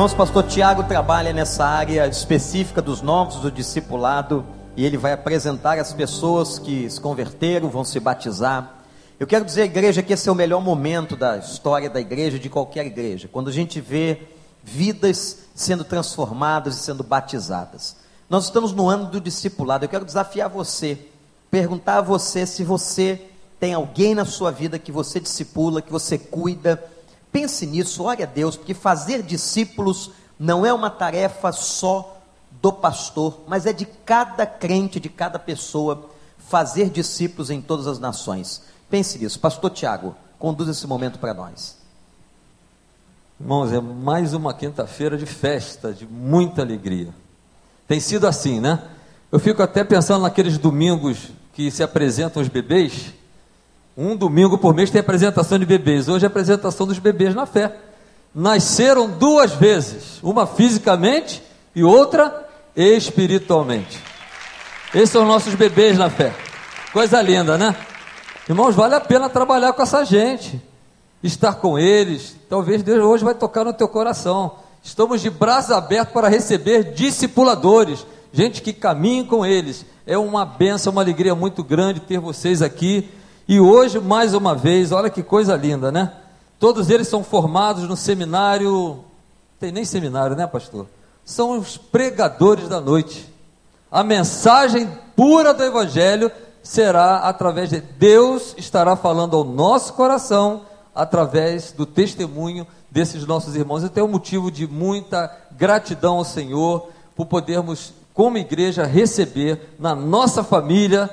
Irmãos, pastor Tiago trabalha nessa área específica dos novos, do discipulado, e ele vai apresentar as pessoas que se converteram, vão se batizar. Eu quero dizer igreja que esse é o melhor momento da história da igreja, de qualquer igreja, quando a gente vê vidas sendo transformadas e sendo batizadas. Nós estamos no ano do discipulado. Eu quero desafiar você, perguntar a você se você tem alguém na sua vida que você discipula, que você cuida. Pense nisso, ore a Deus, porque fazer discípulos não é uma tarefa só do pastor, mas é de cada crente, de cada pessoa, fazer discípulos em todas as nações. Pense nisso. Pastor Tiago, conduz esse momento para nós. Irmãos, é mais uma quinta-feira de festa, de muita alegria. Tem sido assim, né? Eu fico até pensando naqueles domingos que se apresentam os bebês, um domingo por mês tem apresentação de bebês. Hoje é apresentação dos bebês na fé. Nasceram duas vezes, uma fisicamente e outra espiritualmente. Esses são nossos bebês na fé. Coisa linda, né? Irmãos, vale a pena trabalhar com essa gente, estar com eles. Talvez Deus hoje vai tocar no teu coração. Estamos de braços abertos para receber discipuladores, gente que caminha com eles. É uma benção, uma alegria muito grande ter vocês aqui e hoje, mais uma vez, olha que coisa linda, né? Todos eles são formados no seminário. Tem nem seminário, né, pastor? São os pregadores da noite. A mensagem pura do Evangelho será através de Deus estará falando ao nosso coração através do testemunho desses nossos irmãos. Eu tenho um motivo de muita gratidão ao Senhor por podermos, como igreja, receber na nossa família,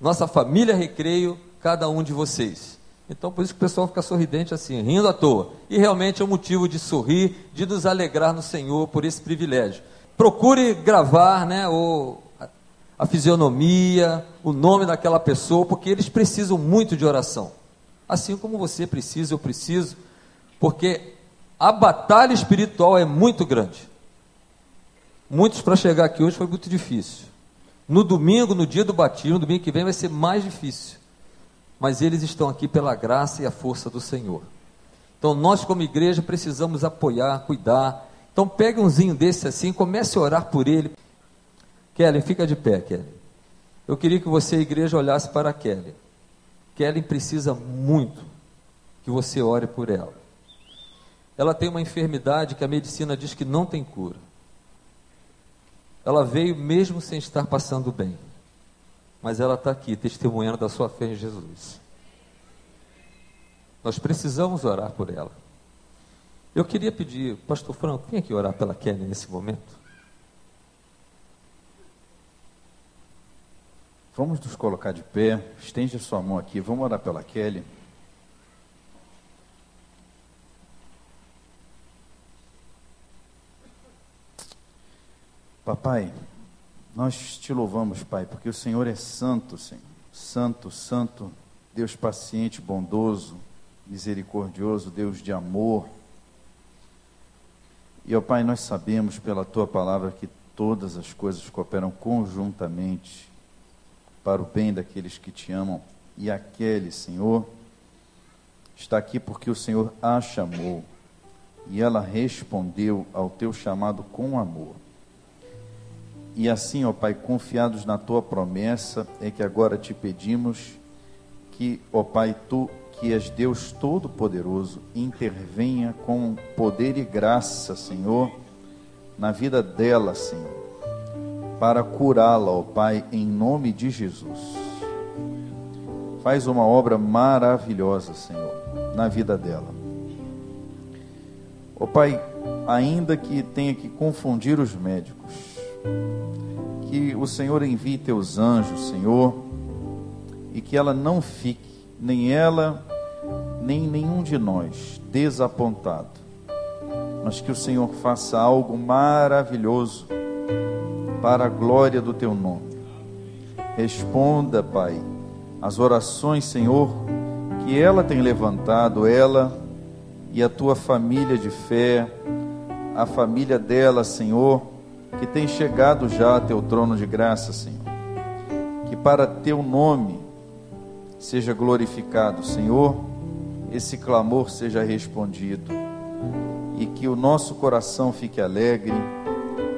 nossa família Recreio, cada um de vocês. Então, por isso que o pessoal fica sorridente assim, rindo à toa. E realmente é um motivo de sorrir, de nos alegrar no Senhor por esse privilégio. Procure gravar né, o, a fisionomia, o nome daquela pessoa, porque eles precisam muito de oração. Assim como você precisa, eu preciso, porque a batalha espiritual é muito grande. Muitos para chegar aqui hoje foi muito difícil. No domingo, no dia do batismo, no domingo que vem vai ser mais difícil mas eles estão aqui pela graça e a força do Senhor. Então nós, como igreja, precisamos apoiar, cuidar. Então pegue umzinho desse assim, comece a orar por ele. Kelly, fica de pé, Kelly. Eu queria que você, igreja, olhasse para Kelly. Kelly precisa muito que você ore por ela. Ela tem uma enfermidade que a medicina diz que não tem cura. Ela veio mesmo sem estar passando bem mas ela está aqui testemunhando da sua fé em Jesus. Nós precisamos orar por ela. Eu queria pedir, Pastor Franco, vem aqui orar pela Kelly nesse momento. Vamos nos colocar de pé, estende a sua mão aqui, vamos orar pela Kelly. Papai, nós te louvamos, Pai, porque o Senhor é santo, Senhor. Santo, santo, Deus paciente, bondoso, misericordioso, Deus de amor. E, ó Pai, nós sabemos pela tua palavra que todas as coisas cooperam conjuntamente para o bem daqueles que te amam. E aquele, Senhor, está aqui porque o Senhor a chamou e ela respondeu ao teu chamado com amor. E assim, ó Pai, confiados na tua promessa, é que agora te pedimos que, ó Pai, tu que és Deus Todo-Poderoso, intervenha com poder e graça, Senhor, na vida dela, Senhor, para curá-la, ó Pai, em nome de Jesus. Faz uma obra maravilhosa, Senhor, na vida dela. Ó Pai, ainda que tenha que confundir os médicos, que o Senhor envie teus anjos, Senhor, e que ela não fique, nem ela, nem nenhum de nós, desapontado, mas que o Senhor faça algo maravilhoso para a glória do teu nome. Responda, Pai, as orações, Senhor, que ela tem levantado, ela e a tua família de fé, a família dela, Senhor que tem chegado já a teu trono de graça, Senhor. Que para teu nome seja glorificado, Senhor, esse clamor seja respondido. e que o nosso coração fique alegre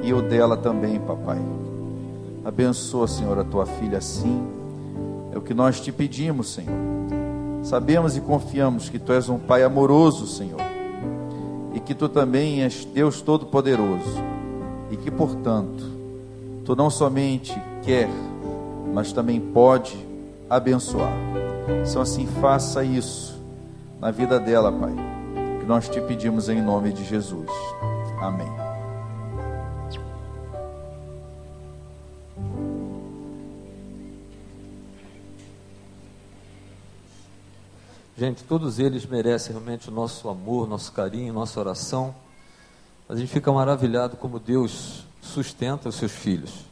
e o dela também, papai. Abençoa, Senhor, a tua filha assim. É o que nós te pedimos, Senhor. Sabemos e confiamos que tu és um pai amoroso, Senhor, e que tu também és Deus todo-poderoso, e que, portanto, tu não somente quer, mas também pode abençoar. Então, assim, faça isso na vida dela, Pai nós te pedimos em nome de Jesus. Amém. Gente, todos eles merecem realmente o nosso amor, nosso carinho, nossa oração. A gente fica maravilhado como Deus sustenta os seus filhos.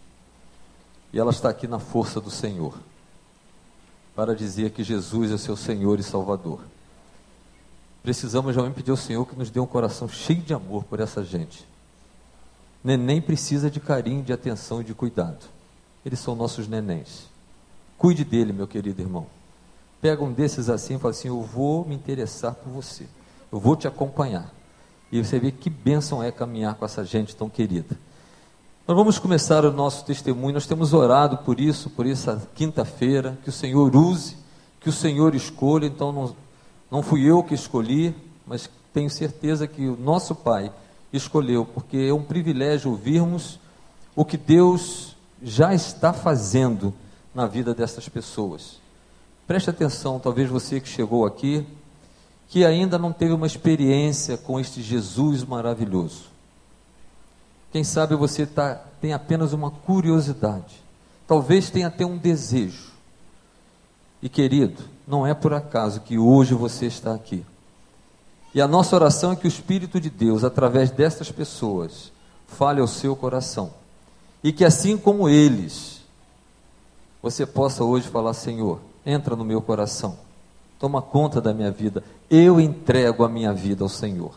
E ela está aqui na força do Senhor, para dizer que Jesus é seu Senhor e Salvador. Precisamos realmente pedir ao Senhor que nos dê um coração cheio de amor por essa gente. Neném precisa de carinho, de atenção e de cuidado. Eles são nossos nenéns. Cuide dele, meu querido irmão. Pega um desses assim e fala assim: Eu vou me interessar por você. Eu vou te acompanhar. E você vê que bênção é caminhar com essa gente tão querida. Nós vamos começar o nosso testemunho. Nós temos orado por isso, por essa quinta-feira. Que o Senhor use, que o Senhor escolha. Então, não, não fui eu que escolhi, mas tenho certeza que o nosso Pai escolheu, porque é um privilégio ouvirmos o que Deus já está fazendo na vida dessas pessoas. Preste atenção, talvez você que chegou aqui, que ainda não teve uma experiência com este Jesus maravilhoso. Quem sabe você tá, tem apenas uma curiosidade, talvez tenha até um desejo. E querido, não é por acaso que hoje você está aqui. E a nossa oração é que o Espírito de Deus, através destas pessoas, fale ao seu coração. E que assim como eles, você possa hoje falar: Senhor, entra no meu coração, toma conta da minha vida, eu entrego a minha vida ao Senhor.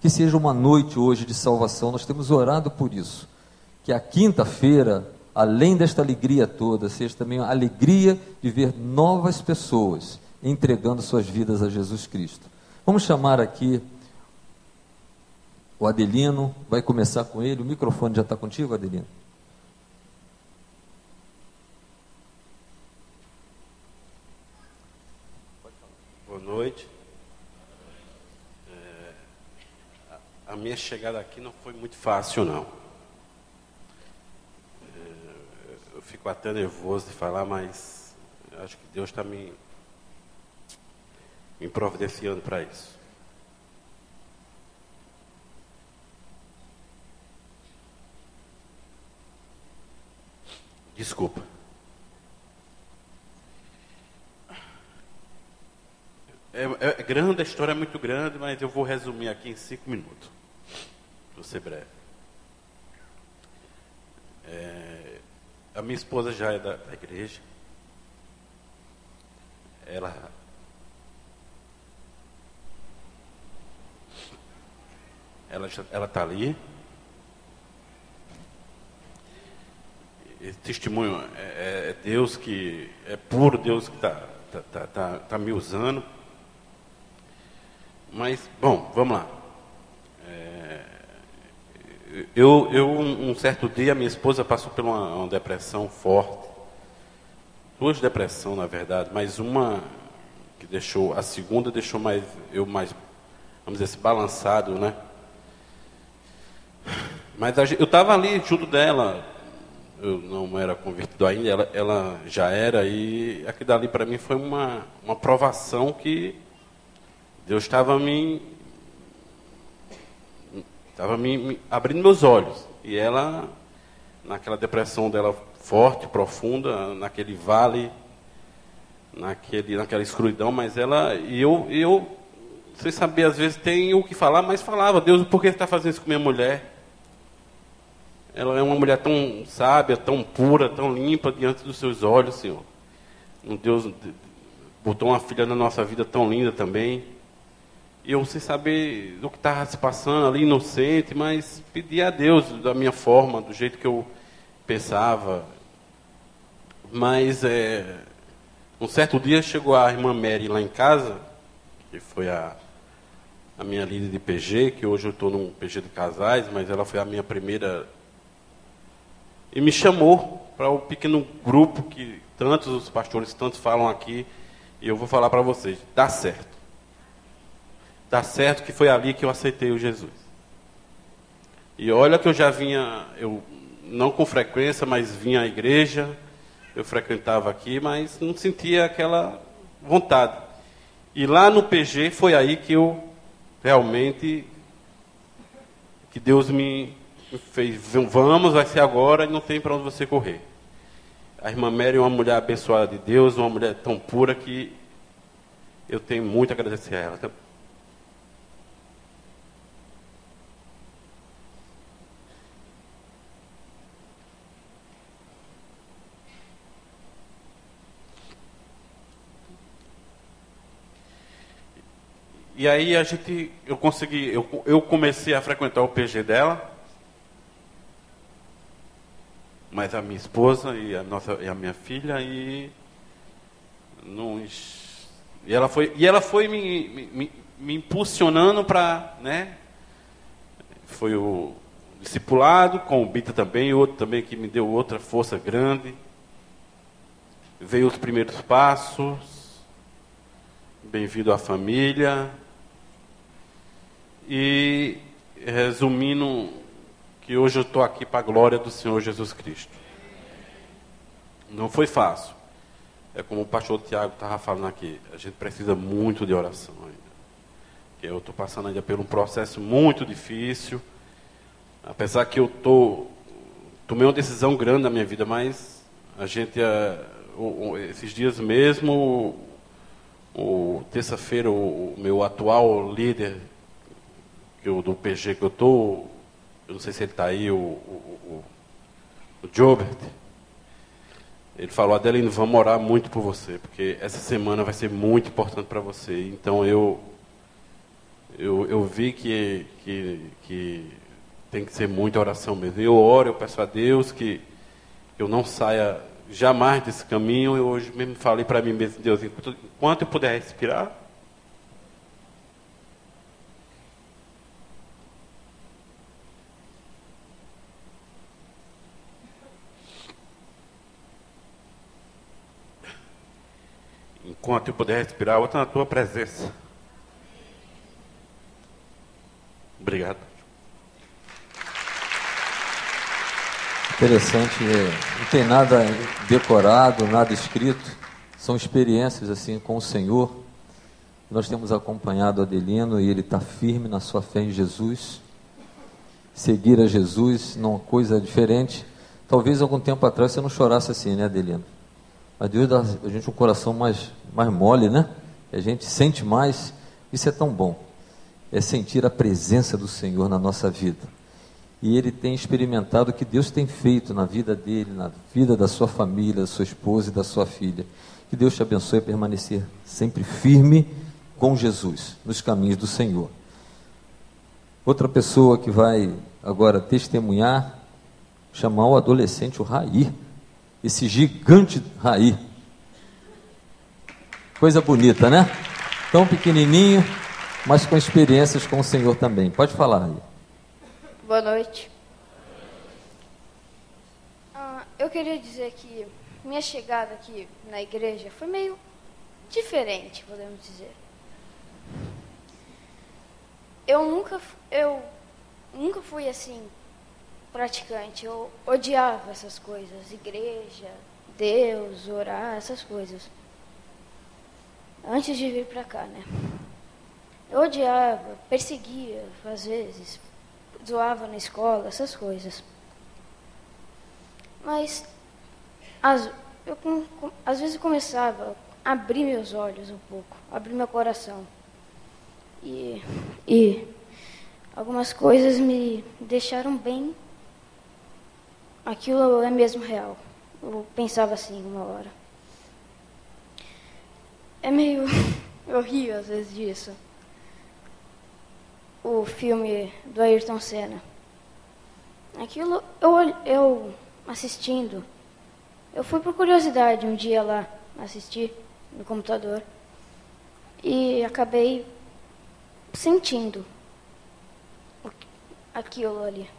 Que seja uma noite hoje de salvação, nós temos orado por isso. Que a quinta-feira além desta alegria toda, seja também a alegria de ver novas pessoas entregando suas vidas a Jesus Cristo. Vamos chamar aqui o Adelino, vai começar com ele. O microfone já está contigo, Adelino? Boa noite. É, a minha chegada aqui não foi muito fácil, não. fico até nervoso de falar, mas acho que Deus está me, me providenciando para isso. Desculpa. É, é, grande, a história é muito grande, mas eu vou resumir aqui em cinco minutos. Vou ser breve. É, a minha esposa já é da, da igreja. Ela ela ela está ali. Esse testemunho é, é, é, Deus que é puro Deus que está tá, tá, tá, tá me usando. Mas bom, vamos lá. Eu, eu, um certo dia, minha esposa passou por uma, uma depressão forte. Duas depressões, na verdade, mas uma que deixou, a segunda deixou mais, eu mais, vamos dizer assim, balançado, né? Mas a, eu estava ali junto dela, eu não era convertido ainda, ela, ela já era, e aquilo dali para mim foi uma, uma provação que Deus estava me Estava me, me, abrindo meus olhos. E ela, naquela depressão dela forte, profunda, naquele vale, naquele, naquela escuridão, mas ela, e eu, eu, você sabia, às vezes tem o que falar, mas falava, Deus, por que está fazendo isso com minha mulher? Ela é uma mulher tão sábia, tão pura, tão limpa diante dos seus olhos, Senhor. Um Deus botou uma filha na nossa vida tão linda também eu sem saber do que estava se passando ali, inocente, mas pedi a Deus da minha forma, do jeito que eu pensava. Mas é, um certo dia chegou a irmã Mary lá em casa, que foi a, a minha líder de PG, que hoje eu estou num PG de casais, mas ela foi a minha primeira. E me chamou para o um pequeno grupo que tantos os pastores tantos falam aqui, e eu vou falar para vocês, dá certo. Dá certo que foi ali que eu aceitei o Jesus. E olha que eu já vinha, eu não com frequência, mas vinha à igreja, eu frequentava aqui, mas não sentia aquela vontade. E lá no PG foi aí que eu realmente que Deus me fez, vamos, vai ser agora e não tem para onde você correr. A irmã Mary é uma mulher abençoada de Deus, uma mulher tão pura que eu tenho muito a agradecer a ela. E aí a gente, eu consegui, eu, eu comecei a frequentar o PG dela, mas a minha esposa e a nossa e a minha filha e nos, e ela foi e ela foi me, me, me impulsionando para, né? Foi o discipulado com o Bita também, outro também que me deu outra força grande. Veio os primeiros passos. Bem-vindo à família. E resumindo, que hoje eu estou aqui para a glória do Senhor Jesus Cristo. Não foi fácil. É como o pastor Tiago estava falando aqui. A gente precisa muito de oração ainda. Eu estou passando ainda por um processo muito difícil. Apesar que eu tô, tomei uma decisão grande na minha vida, mas a gente, é, esses dias mesmo, terça-feira, o meu atual líder o do PG que eu estou, eu não sei se ele está aí, o, o, o, o Jobert, ele falou, Adelino, vamos orar muito por você, porque essa semana vai ser muito importante para você. Então eu, eu, eu vi que, que, que tem que ser muita oração mesmo. Eu oro, eu peço a Deus que eu não saia jamais desse caminho. Eu hoje mesmo falei para mim mesmo, Deus, enquanto eu puder respirar, enquanto eu puder respirar, outra na tua presença. Obrigado. Interessante, é, não tem nada decorado, nada escrito, são experiências assim com o Senhor. Nós temos acompanhado Adelino e ele está firme na sua fé em Jesus. Seguir a Jesus não é coisa diferente. Talvez algum tempo atrás você não chorasse assim, né, Adelino? Mas Deus dá a gente um coração mais, mais mole, né? E a gente sente mais. Isso é tão bom. É sentir a presença do Senhor na nossa vida. E ele tem experimentado o que Deus tem feito na vida dele, na vida da sua família, da sua esposa e da sua filha. Que Deus te abençoe a permanecer sempre firme com Jesus, nos caminhos do Senhor. Outra pessoa que vai agora testemunhar, chamar o adolescente, o Raí esse gigante Raí. Coisa bonita, né? Tão pequenininho, mas com experiências com o Senhor também. Pode falar, Raí. Boa noite. Ah, eu queria dizer que minha chegada aqui na igreja foi meio diferente, podemos dizer. Eu nunca, eu nunca fui assim praticante. Eu odiava essas coisas, igreja, Deus, orar, essas coisas. Antes de vir para cá, né? Eu odiava, perseguia, às vezes, zoava na escola, essas coisas. Mas, às, eu, às vezes começava a abrir meus olhos um pouco, abrir meu coração. E, e algumas coisas me deixaram bem aquilo é mesmo real. Eu pensava assim uma hora. É meio. Eu rio às vezes disso. O filme do Ayrton Senna. Aquilo eu, eu assistindo. Eu fui por curiosidade um dia lá assistir no computador. E acabei sentindo aquilo ali.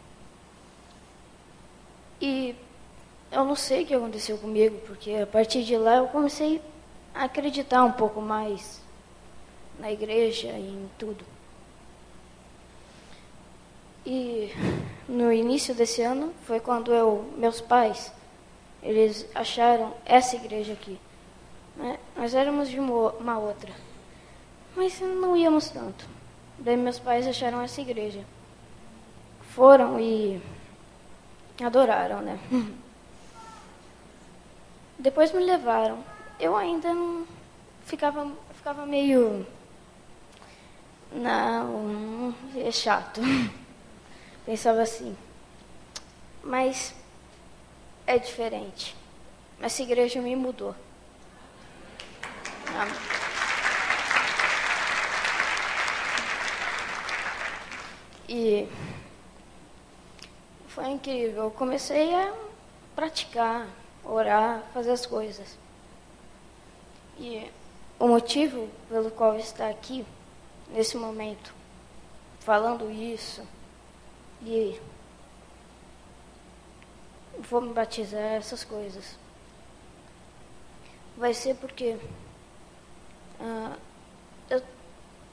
E eu não sei o que aconteceu comigo, porque a partir de lá eu comecei a acreditar um pouco mais na igreja e em tudo. E no início desse ano foi quando eu, meus pais, eles acharam essa igreja aqui. Né? Nós éramos de uma outra, mas não íamos tanto. Daí meus pais acharam essa igreja. Foram e adoraram, né? Depois me levaram. Eu ainda não ficava, ficava meio não, é chato. Pensava assim. Mas é diferente. Essa igreja me mudou. E foi incrível. Eu comecei a praticar, orar, fazer as coisas. E o motivo pelo qual está aqui, nesse momento, falando isso, e vou me batizar, essas coisas, vai ser porque ah, eu,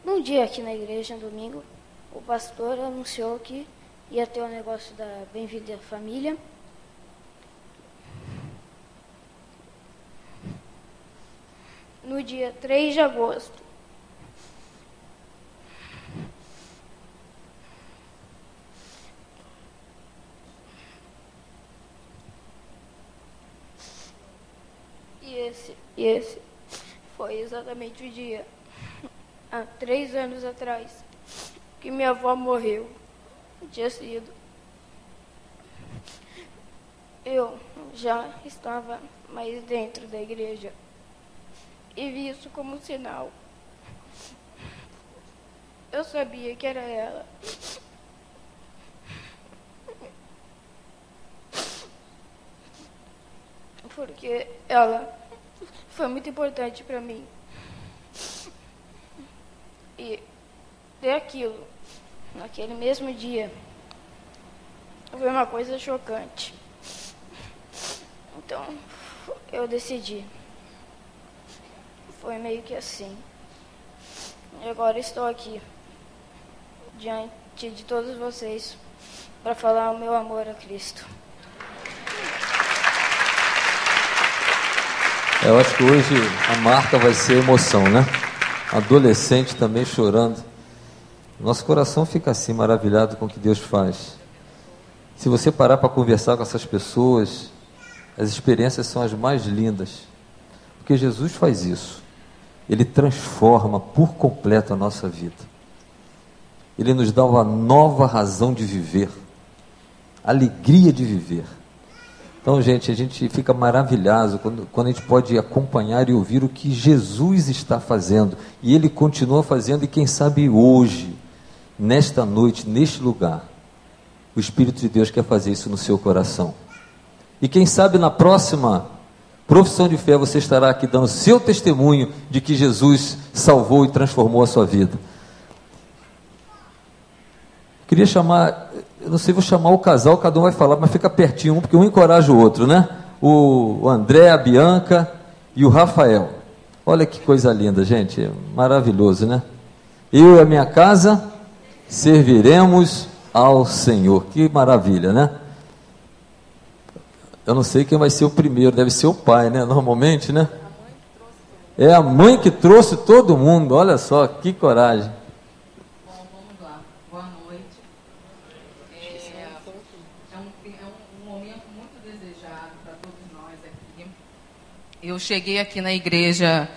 num dia aqui na igreja, no domingo, o pastor anunciou que ia ter o um negócio da Bem-vinda Família. No dia 3 de agosto. E esse, e esse foi exatamente o dia, há três anos atrás, que minha avó morreu tinha sido. Eu já estava mais dentro da igreja e vi isso como um sinal. Eu sabia que era ela. Porque ela foi muito importante para mim. E ter aquilo naquele mesmo dia. Foi uma coisa chocante. Então, eu decidi. Foi meio que assim. E agora estou aqui, diante de todos vocês, para falar o meu amor a Cristo. Eu acho que hoje a marca vai ser emoção, né? Adolescente também chorando nosso coração fica assim maravilhado com o que Deus faz. Se você parar para conversar com essas pessoas, as experiências são as mais lindas. Porque Jesus faz isso. Ele transforma por completo a nossa vida. Ele nos dá uma nova razão de viver, alegria de viver. Então, gente, a gente fica maravilhado quando, quando a gente pode acompanhar e ouvir o que Jesus está fazendo. E Ele continua fazendo, e quem sabe hoje nesta noite, neste lugar, o Espírito de Deus quer fazer isso no seu coração. E quem sabe na próxima profissão de fé você estará aqui dando seu testemunho de que Jesus salvou e transformou a sua vida. Queria chamar, eu não sei, vou chamar o casal, cada um vai falar, mas fica pertinho um, porque um encoraja o outro, né? O André, a Bianca e o Rafael. Olha que coisa linda, gente, maravilhoso, né? Eu e a minha casa serviremos ao Senhor. Que maravilha, né? Eu não sei quem vai ser o primeiro, deve ser o pai, né? Normalmente, né? É a mãe que trouxe todo mundo, olha só, que coragem. Bom, vamos lá. Boa noite. É, é, um, é um momento muito desejado para todos nós aqui. Eu cheguei aqui na igreja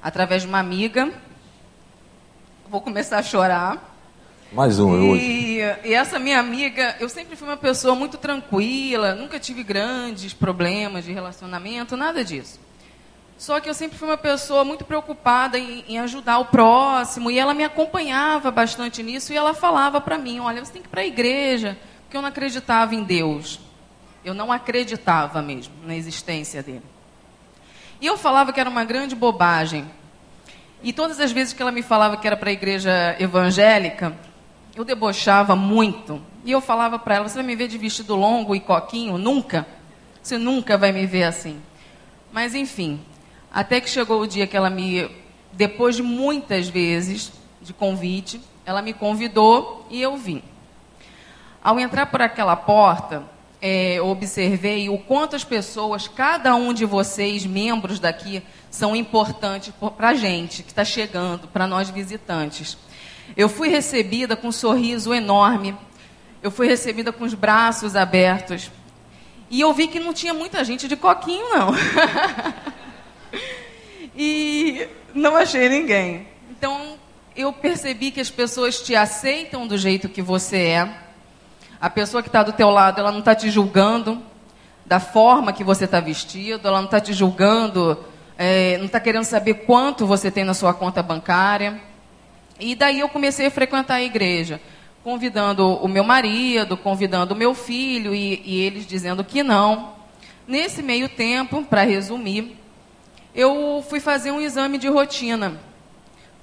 através de uma amiga. Vou começar a chorar mais um e, hoje. E essa minha amiga, eu sempre fui uma pessoa muito tranquila, nunca tive grandes problemas de relacionamento, nada disso. Só que eu sempre fui uma pessoa muito preocupada em, em ajudar o próximo, e ela me acompanhava bastante nisso, e ela falava para mim: olha, você tem que ir para a igreja, porque eu não acreditava em Deus. Eu não acreditava mesmo na existência dele. E eu falava que era uma grande bobagem. E todas as vezes que ela me falava que era para a igreja evangélica, eu debochava muito. E eu falava para ela: Você vai me ver de vestido longo e coquinho? Nunca. Você nunca vai me ver assim. Mas enfim, até que chegou o dia que ela me, depois de muitas vezes de convite, ela me convidou e eu vim. Ao entrar por aquela porta, é, observei o quanto as pessoas, cada um de vocês, membros daqui, são importantes para a gente que está chegando, para nós visitantes. Eu fui recebida com um sorriso enorme, eu fui recebida com os braços abertos. E eu vi que não tinha muita gente de coquinho, não. e não achei ninguém. Então, eu percebi que as pessoas te aceitam do jeito que você é. A pessoa que está do teu lado, ela não está te julgando da forma que você está vestido, ela não está te julgando, é, não está querendo saber quanto você tem na sua conta bancária. E daí eu comecei a frequentar a igreja, convidando o meu marido, convidando o meu filho, e, e eles dizendo que não. Nesse meio tempo, para resumir, eu fui fazer um exame de rotina.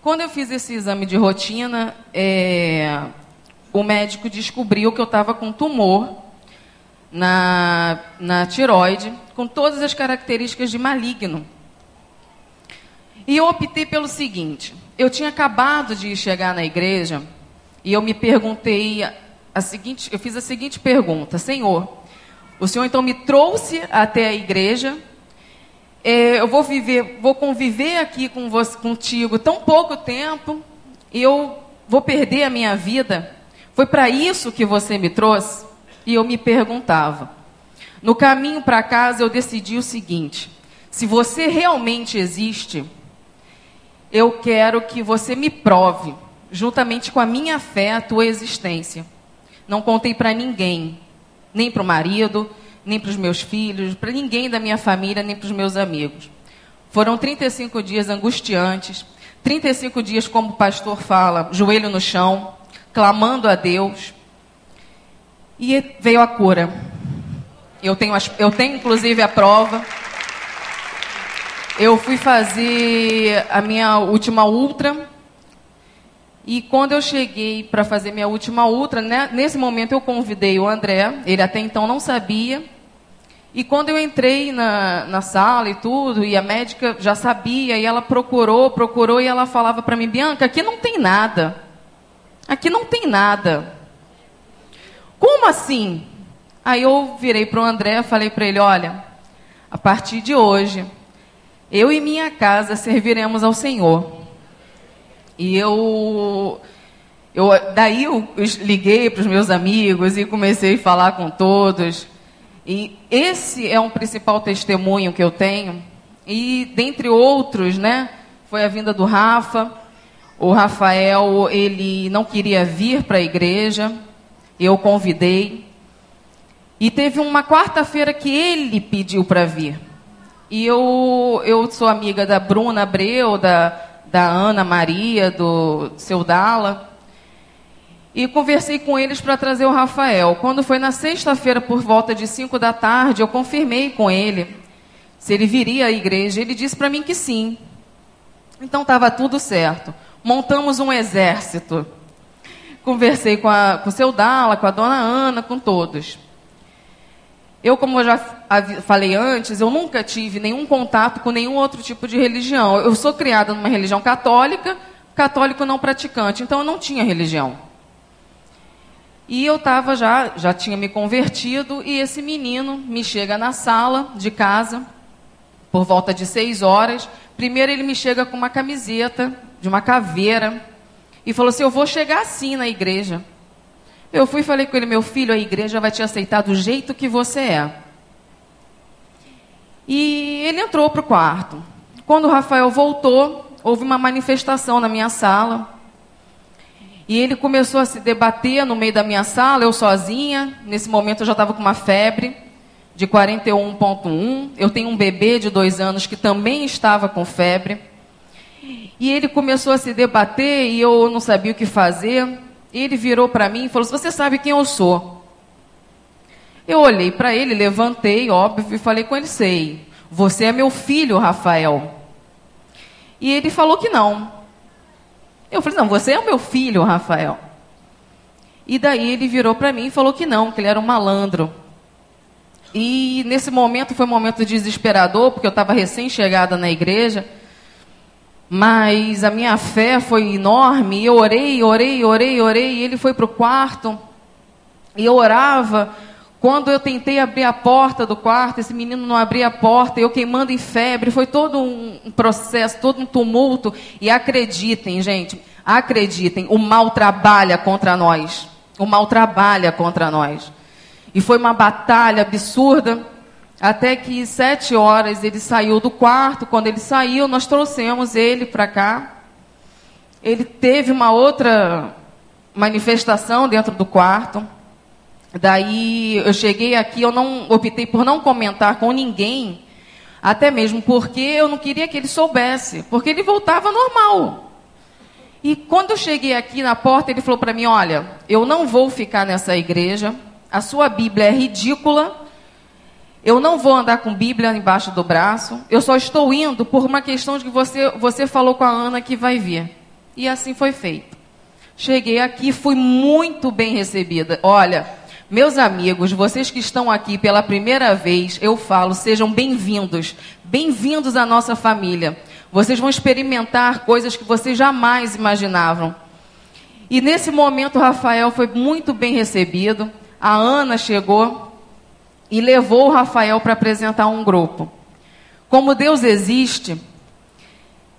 Quando eu fiz esse exame de rotina, é, o médico descobriu que eu estava com tumor na, na tiroide, com todas as características de maligno. E eu optei pelo seguinte: eu tinha acabado de chegar na igreja e eu me perguntei a seguinte, eu fiz a seguinte pergunta: Senhor, o Senhor então me trouxe até a igreja é, eu vou viver, vou conviver aqui com você, contigo tão pouco tempo e eu vou perder a minha vida. Foi para isso que você me trouxe? E eu me perguntava. No caminho para casa eu decidi o seguinte: se você realmente existe, eu quero que você me prove, juntamente com a minha fé, a tua existência. Não contei para ninguém, nem para o marido, nem para os meus filhos, para ninguém da minha família, nem para os meus amigos. Foram 35 dias angustiantes, 35 dias, como o pastor fala, joelho no chão, clamando a Deus. E veio a cura. Eu tenho, eu tenho inclusive a prova. Eu fui fazer a minha última ultra. E quando eu cheguei para fazer minha última ultra, né, nesse momento eu convidei o André, ele até então não sabia. E quando eu entrei na, na sala e tudo, e a médica já sabia, e ela procurou, procurou, e ela falava para mim, Bianca, aqui não tem nada. Aqui não tem nada. Como assim? Aí eu virei para o André falei para ele, olha, a partir de hoje, eu e minha casa serviremos ao Senhor. E eu, eu daí eu liguei para os meus amigos e comecei a falar com todos. E esse é um principal testemunho que eu tenho. E dentre outros, né, foi a vinda do Rafa. O Rafael, ele não queria vir para a igreja. Eu convidei. E teve uma quarta-feira que ele pediu para vir. E eu, eu sou amiga da Bruna Abreu, da, da Ana Maria, do seu Dala e conversei com eles para trazer o Rafael. Quando foi na sexta-feira, por volta de 5 da tarde, eu confirmei com ele se ele viria à igreja. Ele disse para mim que sim. Então estava tudo certo. Montamos um exército. Conversei com, a, com o seu Dala, com a dona Ana, com todos. Eu, como eu já falei antes, eu nunca tive nenhum contato com nenhum outro tipo de religião. Eu sou criada numa religião católica, católico não praticante, então eu não tinha religião. E eu estava já, já tinha me convertido, e esse menino me chega na sala de casa, por volta de seis horas. Primeiro ele me chega com uma camiseta de uma caveira, e falou assim: Eu vou chegar assim na igreja. Eu fui e falei com ele: Meu filho, a igreja vai te aceitar do jeito que você é. E ele entrou para o quarto. Quando o Rafael voltou, houve uma manifestação na minha sala. E ele começou a se debater no meio da minha sala, eu sozinha. Nesse momento eu já estava com uma febre de 41,1. Eu tenho um bebê de dois anos que também estava com febre. E ele começou a se debater e eu não sabia o que fazer. Ele virou para mim e falou: Você sabe quem eu sou? Eu olhei para ele, levantei, óbvio, e falei com ele: Sei. Você é meu filho, Rafael. E ele falou que não. Eu falei: Não, você é o meu filho, Rafael. E daí ele virou para mim e falou que não, que ele era um malandro. E nesse momento foi um momento desesperador, porque eu estava recém-chegada na igreja. Mas a minha fé foi enorme. E eu orei, orei, orei, orei. E ele foi para o quarto. E eu orava. Quando eu tentei abrir a porta do quarto, esse menino não abria a porta, eu queimando em febre, foi todo um processo, todo um tumulto. E acreditem, gente, acreditem, o mal trabalha contra nós. O mal trabalha contra nós. E foi uma batalha absurda, até que sete horas ele saiu do quarto. Quando ele saiu, nós trouxemos ele para cá. Ele teve uma outra manifestação dentro do quarto. Daí eu cheguei aqui, eu não optei por não comentar com ninguém, até mesmo porque eu não queria que ele soubesse, porque ele voltava normal. E quando eu cheguei aqui na porta, ele falou para mim: Olha, eu não vou ficar nessa igreja, a sua Bíblia é ridícula, eu não vou andar com Bíblia embaixo do braço, eu só estou indo por uma questão de que você, você falou com a Ana que vai vir. E assim foi feito. Cheguei aqui, fui muito bem recebida. Olha, meus amigos, vocês que estão aqui pela primeira vez, eu falo, sejam bem-vindos. Bem-vindos à nossa família. Vocês vão experimentar coisas que vocês jamais imaginavam. E nesse momento, o Rafael foi muito bem recebido. A Ana chegou e levou o Rafael para apresentar um grupo. Como Deus existe,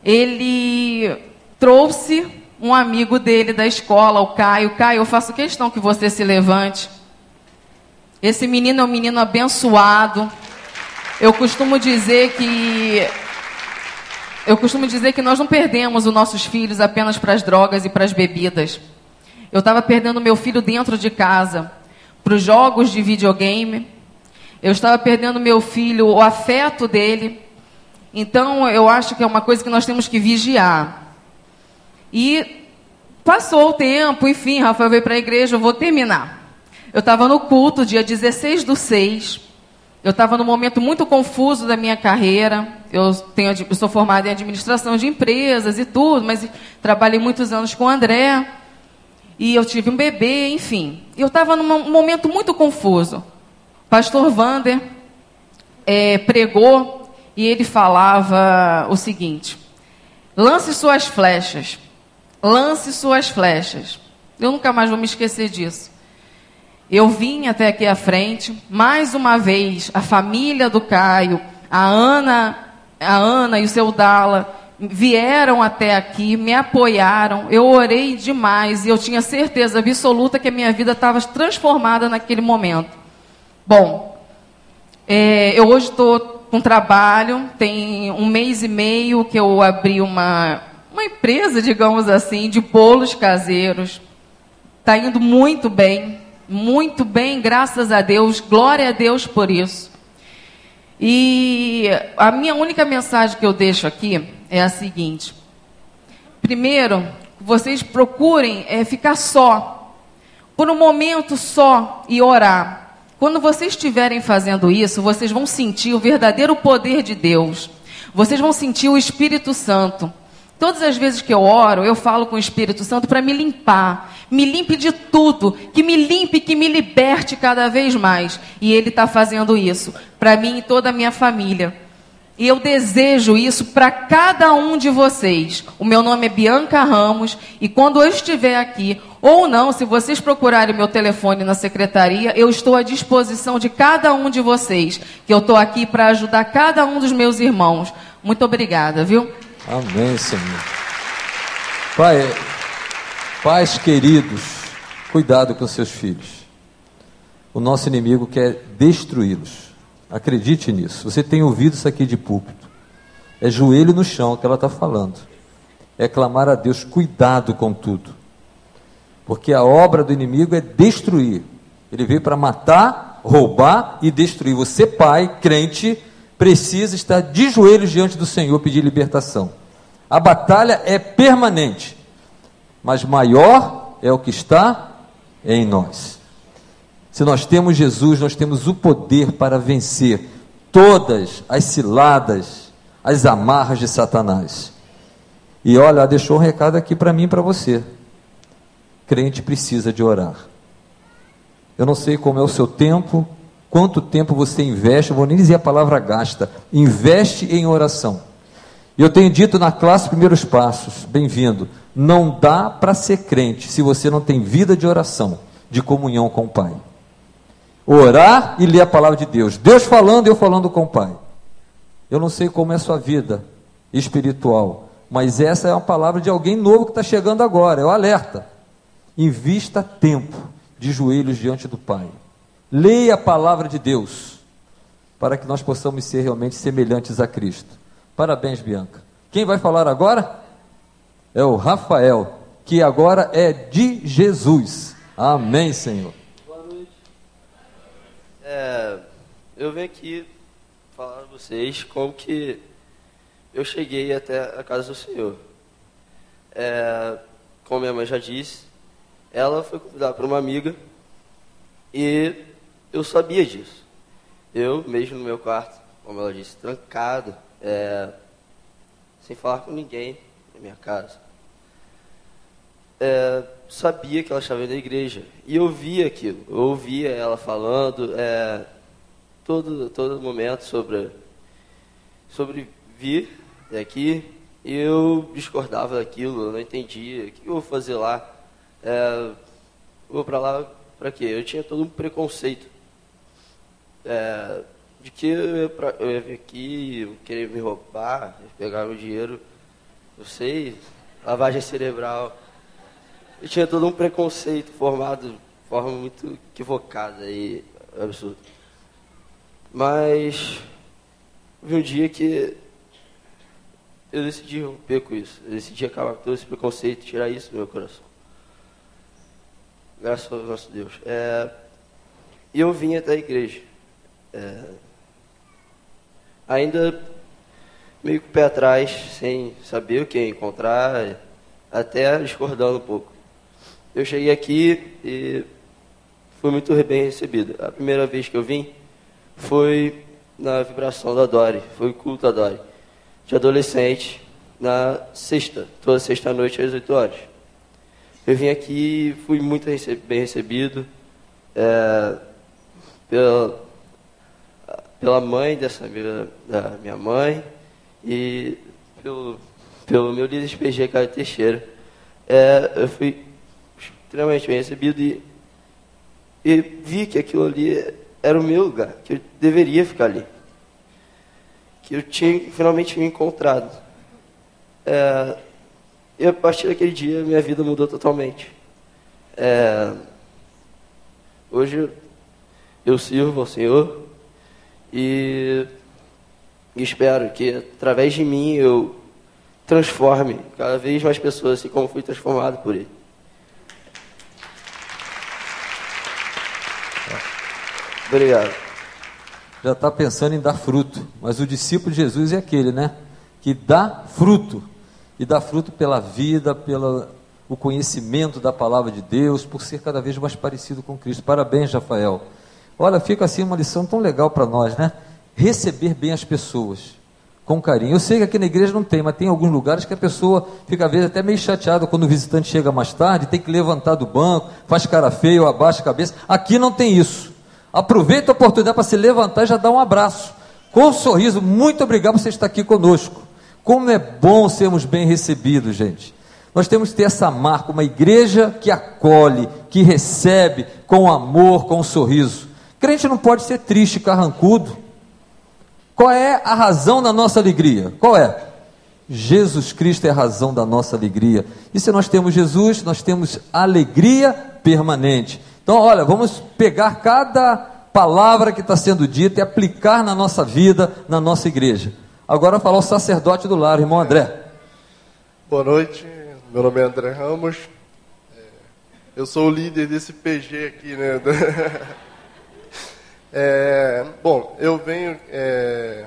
ele trouxe um amigo dele da escola, o Caio. Caio, eu faço questão que você se levante. Esse menino é um menino abençoado. Eu costumo dizer que eu costumo dizer que nós não perdemos os nossos filhos apenas para as drogas e para as bebidas. Eu estava perdendo meu filho dentro de casa, para os jogos de videogame. Eu estava perdendo meu filho, o afeto dele. Então, eu acho que é uma coisa que nós temos que vigiar. E passou o tempo, enfim, Rafael veio para a igreja, eu vou terminar. Eu estava no culto, dia 16 do 6. Eu estava num momento muito confuso da minha carreira. Eu, tenho, eu sou formada em administração de empresas e tudo, mas trabalhei muitos anos com o André. E eu tive um bebê, enfim. Eu estava num momento muito confuso. Pastor Vander é, pregou e ele falava o seguinte: lance suas flechas, lance suas flechas. Eu nunca mais vou me esquecer disso. Eu vim até aqui à frente, mais uma vez, a família do Caio, a Ana, a Ana e o seu Dala vieram até aqui, me apoiaram, eu orei demais e eu tinha certeza absoluta que a minha vida estava transformada naquele momento. Bom, é, eu hoje estou com trabalho, tem um mês e meio que eu abri uma, uma empresa, digamos assim, de bolos caseiros. Está indo muito bem muito bem, graças a Deus, glória a Deus por isso. E a minha única mensagem que eu deixo aqui é a seguinte: primeiro, vocês procurem é, ficar só, por um momento só e orar. Quando vocês estiverem fazendo isso, vocês vão sentir o verdadeiro poder de Deus. Vocês vão sentir o Espírito Santo. Todas as vezes que eu oro, eu falo com o Espírito Santo para me limpar. Me limpe de tudo. Que me limpe, que me liberte cada vez mais. E Ele está fazendo isso para mim e toda a minha família. E eu desejo isso para cada um de vocês. O meu nome é Bianca Ramos. E quando eu estiver aqui, ou não, se vocês procurarem meu telefone na secretaria, eu estou à disposição de cada um de vocês. Que eu estou aqui para ajudar cada um dos meus irmãos. Muito obrigada, viu? Amém, Senhor. Pai, pais queridos, cuidado com seus filhos. O nosso inimigo quer destruí-los. Acredite nisso. Você tem ouvido isso aqui de púlpito. É joelho no chão que ela está falando. É clamar a Deus, cuidado com tudo. Porque a obra do inimigo é destruir. Ele veio para matar, roubar e destruir. Você, pai, crente, precisa estar de joelhos diante do Senhor pedir libertação. A batalha é permanente, mas maior é o que está em nós. Se nós temos Jesus, nós temos o poder para vencer todas as ciladas, as amarras de Satanás. E olha, deixou um recado aqui para mim e para você. Crente precisa de orar. Eu não sei como é o seu tempo, quanto tempo você investe, eu vou nem dizer a palavra gasta, investe em oração. Eu tenho dito na classe Primeiros Passos, bem-vindo, não dá para ser crente se você não tem vida de oração, de comunhão com o Pai. Orar e ler a palavra de Deus. Deus falando, eu falando com o Pai. Eu não sei como é a sua vida espiritual, mas essa é uma palavra de alguém novo que está chegando agora, é o alerta. Invista tempo de joelhos diante do Pai. Leia a palavra de Deus, para que nós possamos ser realmente semelhantes a Cristo. Parabéns, Bianca. Quem vai falar agora? É o Rafael, que agora é de Jesus. Amém, Senhor. É, eu venho aqui falar para vocês como que eu cheguei até a casa do Senhor. É, como minha mãe já disse, ela foi convidada por uma amiga e eu sabia disso. Eu, mesmo no meu quarto, como ela disse, trancado, é, sem falar com ninguém na minha casa, é, sabia que ela estava na igreja. E eu via aquilo, eu ouvia ela falando é, todo, todo momento sobre, sobre vir aqui. Eu discordava daquilo, eu não entendia. O que eu vou fazer lá? É, vou para lá para quê? Eu tinha todo um preconceito. É, de que eu ia, pra, eu ia vir aqui, querer me roubar, pegar meu dinheiro, eu sei, lavagem cerebral. Eu tinha todo um preconceito formado de forma muito equivocada e absurda. Mas vi um dia que eu decidi romper com isso. Eu decidi acabar com todo esse preconceito, tirar isso do meu coração. Graças ao nosso Deus. É, e eu vim até a igreja. É, ainda meio o pé atrás, sem saber o que encontrar, até discordando um pouco. Eu cheguei aqui e fui muito bem recebido. A primeira vez que eu vim foi na vibração da Dori, foi o culto da Dori, de adolescente, na sexta, toda sexta-noite às 8 horas. Eu vim aqui e fui muito bem recebido é, pela, pela mãe dessa minha, da minha mãe e pelo, pelo meu líder de PG, Caio Teixeira. É, eu fui extremamente bem recebido e, e vi que aquilo ali era o meu lugar, que eu deveria ficar ali. Que eu tinha finalmente me encontrado. É, e a partir daquele dia, minha vida mudou totalmente. É, hoje eu sirvo ao Senhor e espero que através de mim eu transforme cada vez mais pessoas, assim como fui transformado por Ele. Obrigado. Já está pensando em dar fruto, mas o discípulo de Jesus é aquele, né? Que dá fruto e dá fruto pela vida, pelo conhecimento da palavra de Deus, por ser cada vez mais parecido com Cristo. Parabéns, Rafael. Olha, fica assim uma lição tão legal para nós, né? Receber bem as pessoas com carinho. Eu sei que aqui na igreja não tem, mas tem alguns lugares que a pessoa fica às vezes até meio chateada quando o visitante chega mais tarde, tem que levantar do banco, faz cara feia ou abaixa a cabeça. Aqui não tem isso. Aproveita a oportunidade para se levantar e já dar um abraço. Com um sorriso, muito obrigado por você estar aqui conosco. Como é bom sermos bem recebidos, gente. Nós temos que ter essa marca, uma igreja que acolhe, que recebe com amor, com um sorriso. Crente não pode ser triste, carrancudo. Qual é a razão da nossa alegria? Qual é? Jesus Cristo é a razão da nossa alegria. E se nós temos Jesus, nós temos alegria permanente. Então, olha, vamos pegar cada palavra que está sendo dita e aplicar na nossa vida, na nossa igreja. Agora falar o sacerdote do lar, irmão André. Boa noite, meu nome é André Ramos. É, eu sou o líder desse PG aqui, né? É, bom, eu venho é,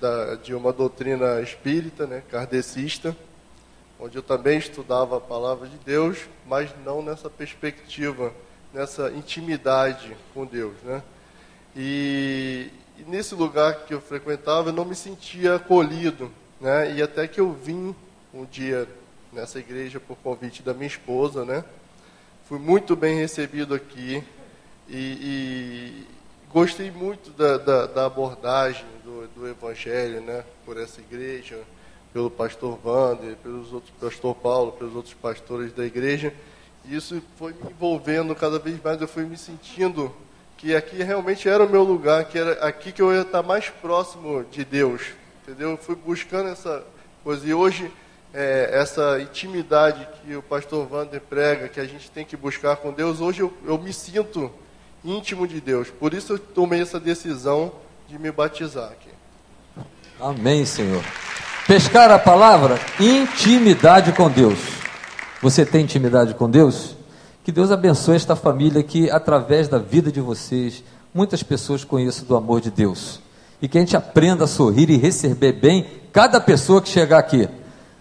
da, de uma doutrina espírita, né, kardecista, onde eu também estudava a palavra de Deus, mas não nessa perspectiva nessa intimidade com Deus, né? E, e, nesse lugar que eu frequentava, eu não me sentia acolhido, né? E até que eu vim um dia nessa igreja por convite da minha esposa, né? Fui muito bem recebido aqui e, e gostei muito da, da, da abordagem do, do, Evangelho, né? Por essa igreja, pelo pastor Wander, pelos outros pastor Paulo, pelos outros pastores da igreja. E isso foi me envolvendo cada vez mais. Eu fui me sentindo que aqui realmente era o meu lugar, que era aqui que eu ia estar mais próximo de Deus, entendeu? Eu fui buscando essa coisa e hoje é, essa intimidade que o pastor Wander prega, que a gente tem que buscar com Deus, hoje eu, eu me sinto íntimo de Deus. Por isso eu tomei essa decisão de me batizar aqui. Amém, Senhor. Pescar a palavra intimidade com Deus. Você tem intimidade com Deus? Que Deus abençoe esta família que, através da vida de vocês, muitas pessoas conheçam do amor de Deus. E que a gente aprenda a sorrir e receber bem cada pessoa que chegar aqui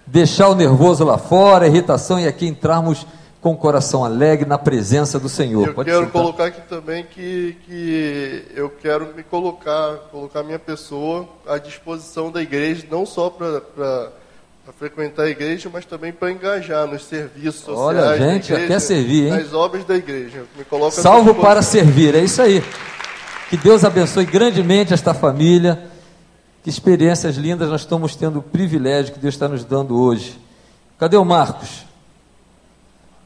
deixar o nervoso lá fora, a irritação e aqui entrarmos com o coração alegre na presença do Senhor. Eu Pode quero sentar. colocar aqui também que, que eu quero me colocar, colocar minha pessoa à disposição da igreja, não só para frequentar a igreja, mas também para engajar nos serviços sociais. Olha, gente igreja, já quer servir, hein? Nas obras da igreja. Me coloca Salvo para servir, é isso aí. Que Deus abençoe grandemente esta família que experiências lindas nós estamos tendo o privilégio que Deus está nos dando hoje. Cadê o Marcos?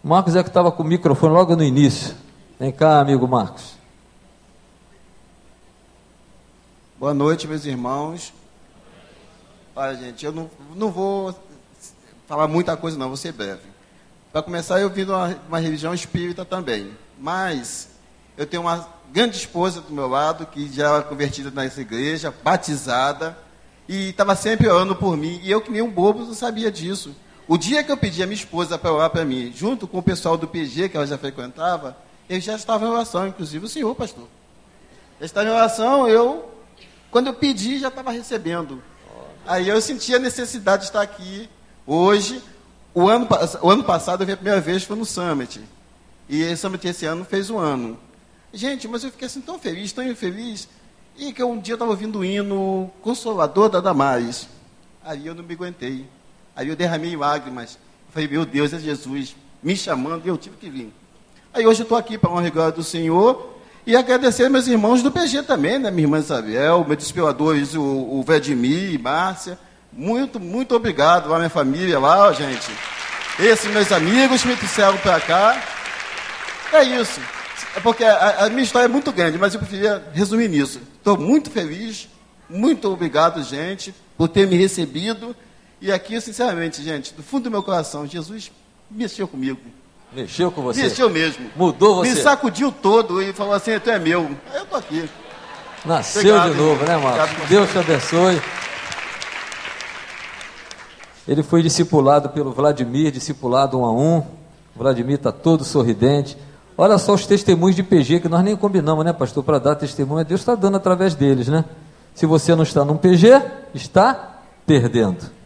O Marcos é que estava com o microfone logo no início. Vem cá, amigo Marcos. Boa noite, meus irmãos. Olha, gente, eu não, não vou falar muita coisa, não, vou ser breve. Para começar, eu vim de uma, uma religião espírita também. Mas eu tenho uma grande esposa do meu lado, que já era convertida nessa igreja, batizada, e estava sempre orando por mim, e eu que nem um bobo não sabia disso. O dia que eu pedi a minha esposa para orar para mim, junto com o pessoal do PG, que ela já frequentava, eu já estava em oração, inclusive o senhor, pastor. Já estava em oração, eu, quando eu pedi, já estava recebendo. Aí eu senti a necessidade de estar aqui hoje. O ano, o ano passado eu vi a primeira vez, foi no Summit. E esse Summit esse ano fez um ano. Gente, mas eu fiquei assim tão feliz, tão infeliz. E que um dia estava ouvindo o hino Consolador da Damares. Aí eu não me aguentei. Aí eu derramei lágrimas. Eu falei, meu Deus, é Jesus me chamando e eu tive que vir. Aí hoje eu estou aqui para honrar glória do Senhor e agradecer meus irmãos do PG também, né? Minha irmã Isabel, meus despiladores, o, o Vladimir, Márcia. Muito, muito obrigado a minha família lá, ó, gente. Esses meus amigos me trouxeram para cá. É isso. É porque a, a, minha história é muito grande, mas eu preferia resumir nisso. Estou muito feliz, muito obrigado, gente, por ter me recebido. E aqui, sinceramente, gente, do fundo do meu coração, Jesus mexeu comigo. Mexeu com você? Mexeu mesmo. Mudou você? Me sacudiu todo e falou assim, tu é meu. Eu estou aqui. Nasceu obrigado, de novo, né, Marcos? Deus te abençoe. Ele foi discipulado pelo Vladimir, discipulado um a um. O Vladimir está todo sorridente. Olha só os testemunhos de PG, que nós nem combinamos, né, pastor, para dar testemunho. Deus está dando através deles, né? Se você não está num PG, está perdendo.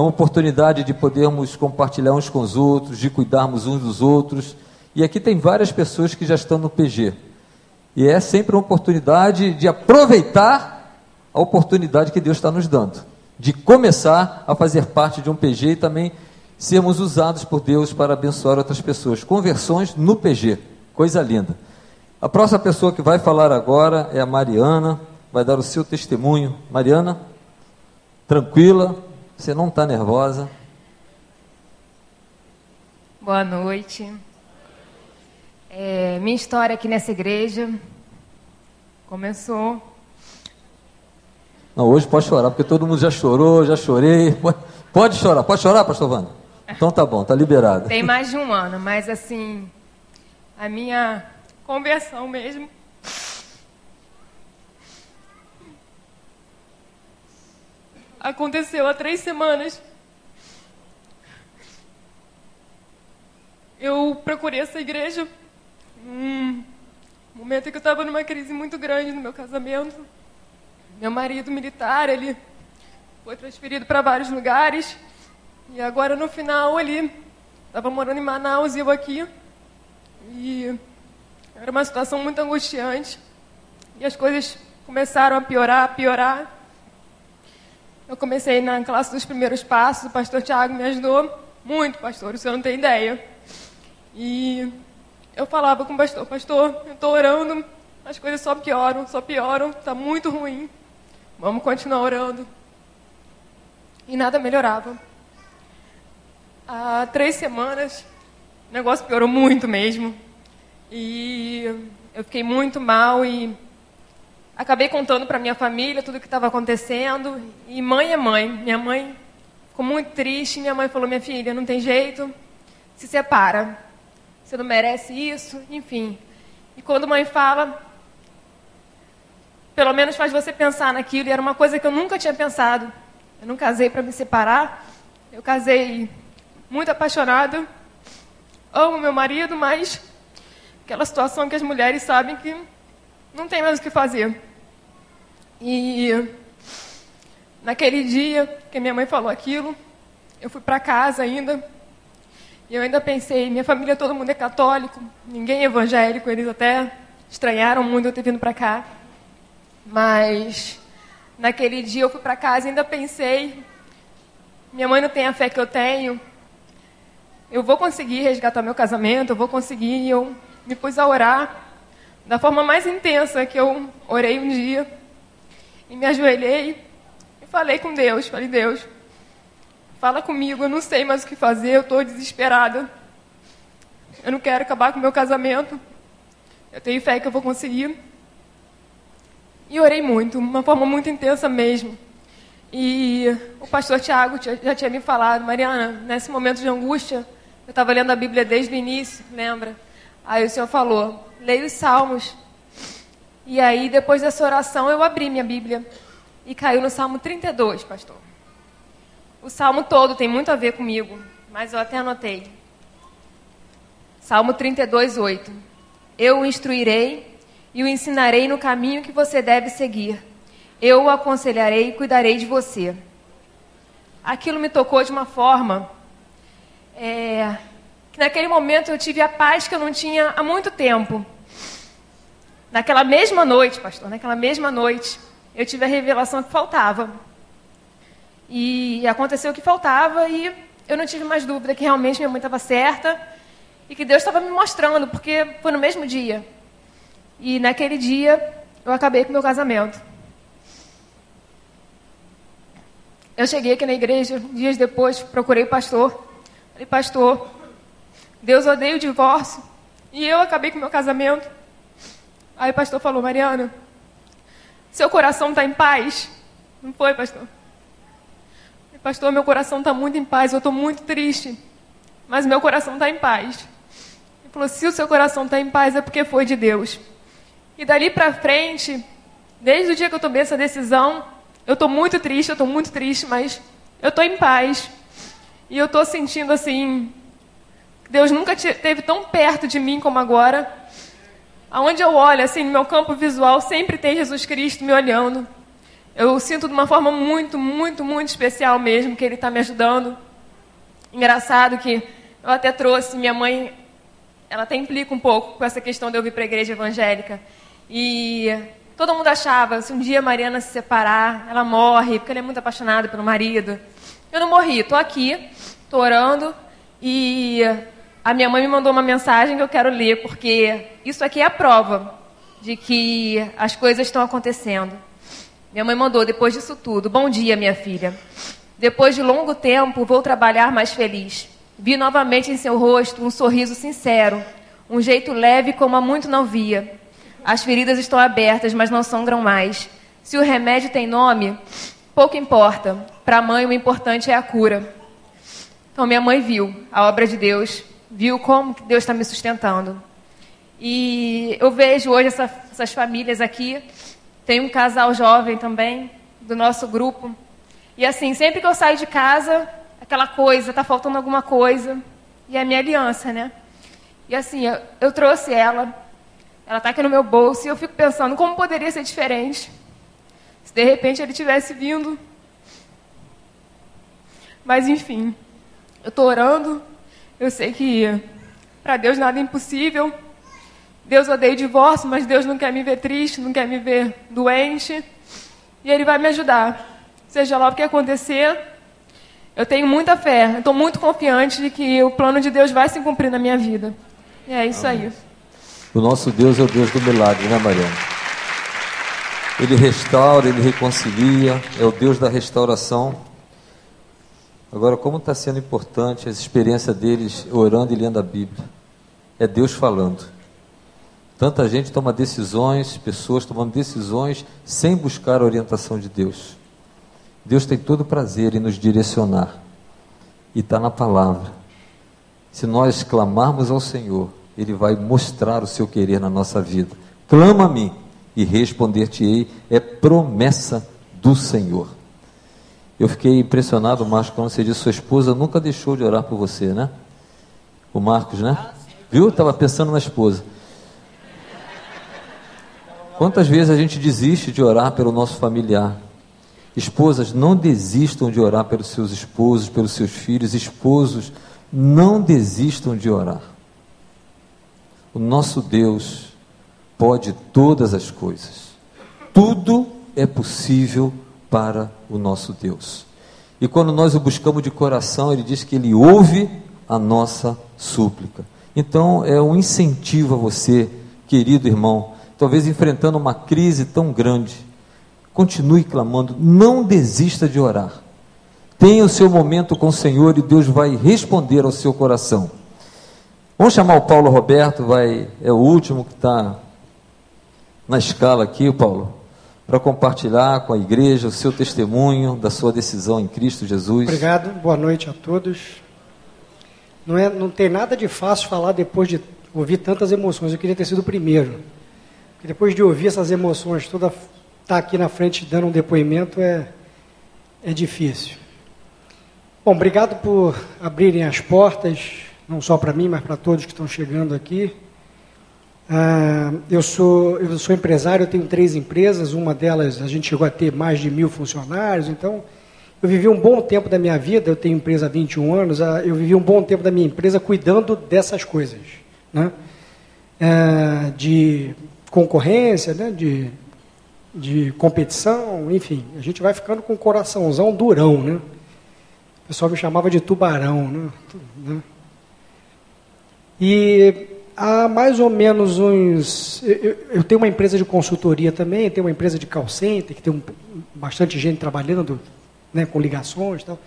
É uma oportunidade de podermos compartilhar uns com os outros, de cuidarmos uns dos outros. E aqui tem várias pessoas que já estão no PG. E é sempre uma oportunidade de aproveitar a oportunidade que Deus está nos dando, de começar a fazer parte de um PG e também sermos usados por Deus para abençoar outras pessoas. Conversões no PG, coisa linda. A próxima pessoa que vai falar agora é a Mariana, vai dar o seu testemunho. Mariana, tranquila, você não está nervosa. Boa noite. É, minha história aqui nessa igreja começou. Não, hoje pode chorar, porque todo mundo já chorou, já chorei. Pode chorar, pode chorar, pastor Wanda? Então tá bom, tá liberado. Tem mais de um ano, mas assim, a minha conversão mesmo. Aconteceu há três semanas. Eu procurei essa igreja num momento em que eu estava numa crise muito grande no meu casamento. Meu marido militar, ele foi transferido para vários lugares. E agora no final ele estava morando em Manaus e eu aqui. E era uma situação muito angustiante. E as coisas começaram a piorar, a piorar. Eu comecei na classe dos primeiros passos, o pastor Tiago me ajudou muito, pastor, o senhor não tem ideia. E eu falava com o pastor, pastor, eu estou orando, as coisas só pioram, só pioram, está muito ruim. Vamos continuar orando. E nada melhorava. Há três semanas, o negócio piorou muito mesmo. E eu fiquei muito mal e acabei contando para minha família tudo o que estava acontecendo. E mãe é mãe. Minha mãe ficou muito triste. Minha mãe falou: Minha filha, não tem jeito, se separa. Você não merece isso, enfim. E quando mãe fala, pelo menos faz você pensar naquilo. E era uma coisa que eu nunca tinha pensado. Eu não casei para me separar. Eu casei muito apaixonada. Amo meu marido, mas aquela situação que as mulheres sabem que não tem mais o que fazer. E naquele dia que minha mãe falou aquilo, eu fui para casa ainda. E eu ainda pensei, minha família todo mundo é católico, ninguém é evangélico, eles até estranharam muito eu ter vindo para cá. Mas naquele dia eu fui para casa e ainda pensei, minha mãe não tem a fé que eu tenho, eu vou conseguir resgatar meu casamento, eu vou conseguir, e eu me pus a orar da forma mais intensa que eu orei um dia. E me ajoelhei e falei com Deus. Falei, Deus, fala comigo, eu não sei mais o que fazer, eu estou desesperada. Eu não quero acabar com o meu casamento. Eu tenho fé que eu vou conseguir. E orei muito, uma forma muito intensa mesmo. E o pastor Tiago já tinha me falado, Mariana, nesse momento de angústia, eu estava lendo a Bíblia desde o início, lembra? Aí o Senhor falou: leia os Salmos. E aí, depois dessa oração, eu abri minha Bíblia e caiu no Salmo 32, pastor. O salmo todo tem muito a ver comigo, mas eu até anotei. Salmo 32, 8. Eu o instruirei e o ensinarei no caminho que você deve seguir. Eu o aconselharei e cuidarei de você. Aquilo me tocou de uma forma é, que naquele momento eu tive a paz que eu não tinha há muito tempo. Naquela mesma noite, pastor, naquela mesma noite, eu tive a revelação que faltava. E aconteceu o que faltava e eu não tive mais dúvida que realmente minha mãe estava certa e que Deus estava me mostrando, porque foi no mesmo dia. E naquele dia eu acabei com meu casamento. Eu cheguei aqui na igreja, dias depois, procurei o pastor. Falei, pastor, Deus odeia o divórcio. E eu acabei com meu casamento. Aí o pastor falou, Mariana, seu coração está em paz? Não foi, pastor? Pastor, meu coração está muito em paz, eu estou muito triste. Mas meu coração está em paz. Ele falou, se o seu coração está em paz é porque foi de Deus. E dali para frente, desde o dia que eu tomei essa decisão, eu estou muito triste, eu estou muito triste, mas eu estou em paz. E eu estou sentindo assim, Deus nunca esteve tão perto de mim como agora. Aonde eu olho, assim, no meu campo visual, sempre tem Jesus Cristo me olhando. Eu sinto de uma forma muito, muito, muito especial mesmo que Ele está me ajudando. Engraçado que eu até trouxe, minha mãe, ela até implica um pouco com essa questão de eu vir para a igreja evangélica. E todo mundo achava, se um dia a Mariana se separar, ela morre, porque ela é muito apaixonada pelo marido. Eu não morri, estou aqui, estou orando e a minha mãe me mandou uma mensagem que eu quero ler, porque isso aqui é a prova de que as coisas estão acontecendo. Minha mãe mandou, depois disso tudo, bom dia, minha filha. Depois de longo tempo, vou trabalhar mais feliz. Vi novamente em seu rosto um sorriso sincero, um jeito leve como há muito não via. As feridas estão abertas, mas não sangram mais. Se o remédio tem nome, pouco importa. Para a mãe, o importante é a cura. Então, minha mãe viu a obra de Deus viu como Deus está me sustentando. E eu vejo hoje essa, essas famílias aqui. Tem um casal jovem também, do nosso grupo. E assim, sempre que eu saio de casa, aquela coisa, está faltando alguma coisa. E é a minha aliança, né? E assim, eu, eu trouxe ela. Ela está aqui no meu bolso. E eu fico pensando, como poderia ser diferente? Se de repente ele tivesse vindo. Mas enfim, eu estou orando eu sei que para Deus nada é impossível. Deus odeia divórcio, mas Deus não quer me ver triste, não quer me ver doente. E Ele vai me ajudar. seja lá o que acontecer, eu tenho muita fé, estou muito confiante de que o plano de Deus vai se cumprir na minha vida. E é isso aí. O nosso Deus é o Deus do milagre, né, Mariana? Ele restaura, ele reconcilia, é o Deus da restauração. Agora, como está sendo importante a experiência deles orando e lendo a Bíblia? É Deus falando. Tanta gente toma decisões, pessoas tomando decisões sem buscar a orientação de Deus. Deus tem todo prazer em nos direcionar. E está na palavra. Se nós clamarmos ao Senhor, Ele vai mostrar o seu querer na nossa vida. Clama a mim e responder-te-ei. É promessa do Senhor. Eu fiquei impressionado, Marcos, quando você disse sua esposa nunca deixou de orar por você, né? O Marcos, né? Viu? Estava pensando na esposa. Quantas vezes a gente desiste de orar pelo nosso familiar? Esposas, não desistam de orar pelos seus esposos, pelos seus filhos. Esposos, não desistam de orar. O nosso Deus pode todas as coisas. Tudo é possível para o nosso Deus. E quando nós o buscamos de coração, ele diz que ele ouve a nossa súplica. Então, é um incentivo a você, querido irmão, talvez enfrentando uma crise tão grande, continue clamando, não desista de orar. Tenha o seu momento com o Senhor e Deus vai responder ao seu coração. Vamos chamar o Paulo Roberto, vai, é o último que está na escala aqui, o Paulo, para compartilhar com a igreja o seu testemunho da sua decisão em Cristo Jesus. Obrigado, boa noite a todos. Não, é, não tem nada de fácil falar depois de ouvir tantas emoções. Eu queria ter sido o primeiro. Porque depois de ouvir essas emoções toda estar tá aqui na frente dando um depoimento é, é difícil. Bom, obrigado por abrirem as portas, não só para mim, mas para todos que estão chegando aqui. Ah, eu, sou, eu sou empresário, eu tenho três empresas, uma delas a gente chegou a ter mais de mil funcionários, então eu vivi um bom tempo da minha vida, eu tenho empresa há 21 anos, ah, eu vivi um bom tempo da minha empresa cuidando dessas coisas. Né? Ah, de concorrência, né, de, de competição, enfim, a gente vai ficando com o coraçãozão durão, né? O pessoal me chamava de tubarão, né? né? E há mais ou menos uns. Eu, eu, tenho uma empresa de consultoria também, tenho uma empresa de call center, que tem um, bastante gente trabalhando né, com ligações e tal.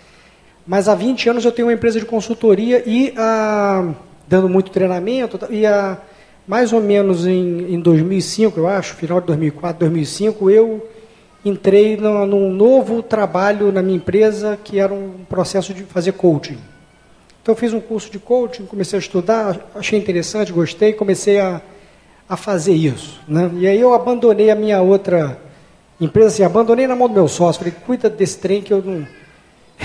Mas há 20 anos eu tenho uma empresa de consultoria e ah, dando muito treinamento e a mais ou menos em, em 2005, eu acho, final de 2004, 2005, eu entrei no, num novo trabalho na minha empresa que era um processo de fazer coaching. Então, eu fiz um curso de coaching, comecei a estudar, achei interessante, gostei, comecei a, a fazer isso. Né? E aí eu abandonei a minha outra empresa, assim, abandonei na mão do meu sócio, falei, cuida desse trem que eu não,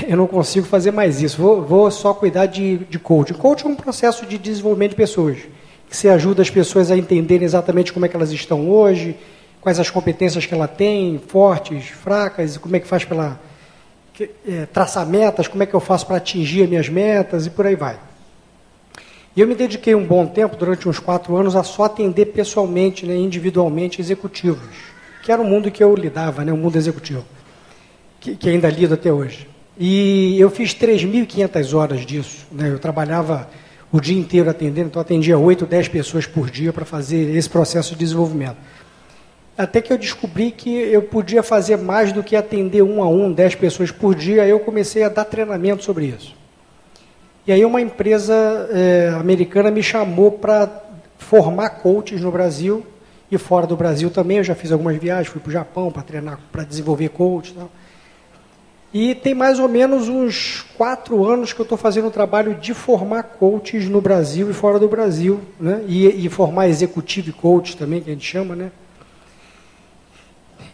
eu não consigo fazer mais isso, vou, vou só cuidar de, de coaching. Coaching é um processo de desenvolvimento de pessoas que você ajuda as pessoas a entenderem exatamente como é que elas estão hoje, quais as competências que ela tem, fortes, fracas, como é que faz para é, traçar metas, como é que eu faço para atingir as minhas metas e por aí vai. E eu me dediquei um bom tempo, durante uns quatro anos, a só atender pessoalmente, né, individualmente, executivos, que era o mundo que eu lidava, né, o mundo executivo, que, que ainda lido até hoje. E eu fiz 3.500 horas disso. Né, eu trabalhava o dia inteiro atendendo, então atendia 8, 10 pessoas por dia para fazer esse processo de desenvolvimento. Até que eu descobri que eu podia fazer mais do que atender um a um, 10 pessoas por dia, eu comecei a dar treinamento sobre isso. E aí uma empresa é, americana me chamou para formar coaches no Brasil e fora do Brasil também. Eu já fiz algumas viagens, fui para o Japão para treinar, para desenvolver coaches. Tal. E tem mais ou menos uns quatro anos que eu estou fazendo o trabalho de formar coaches no Brasil e fora do Brasil, né? E, e, formar executivo coach também, que a gente chama, né?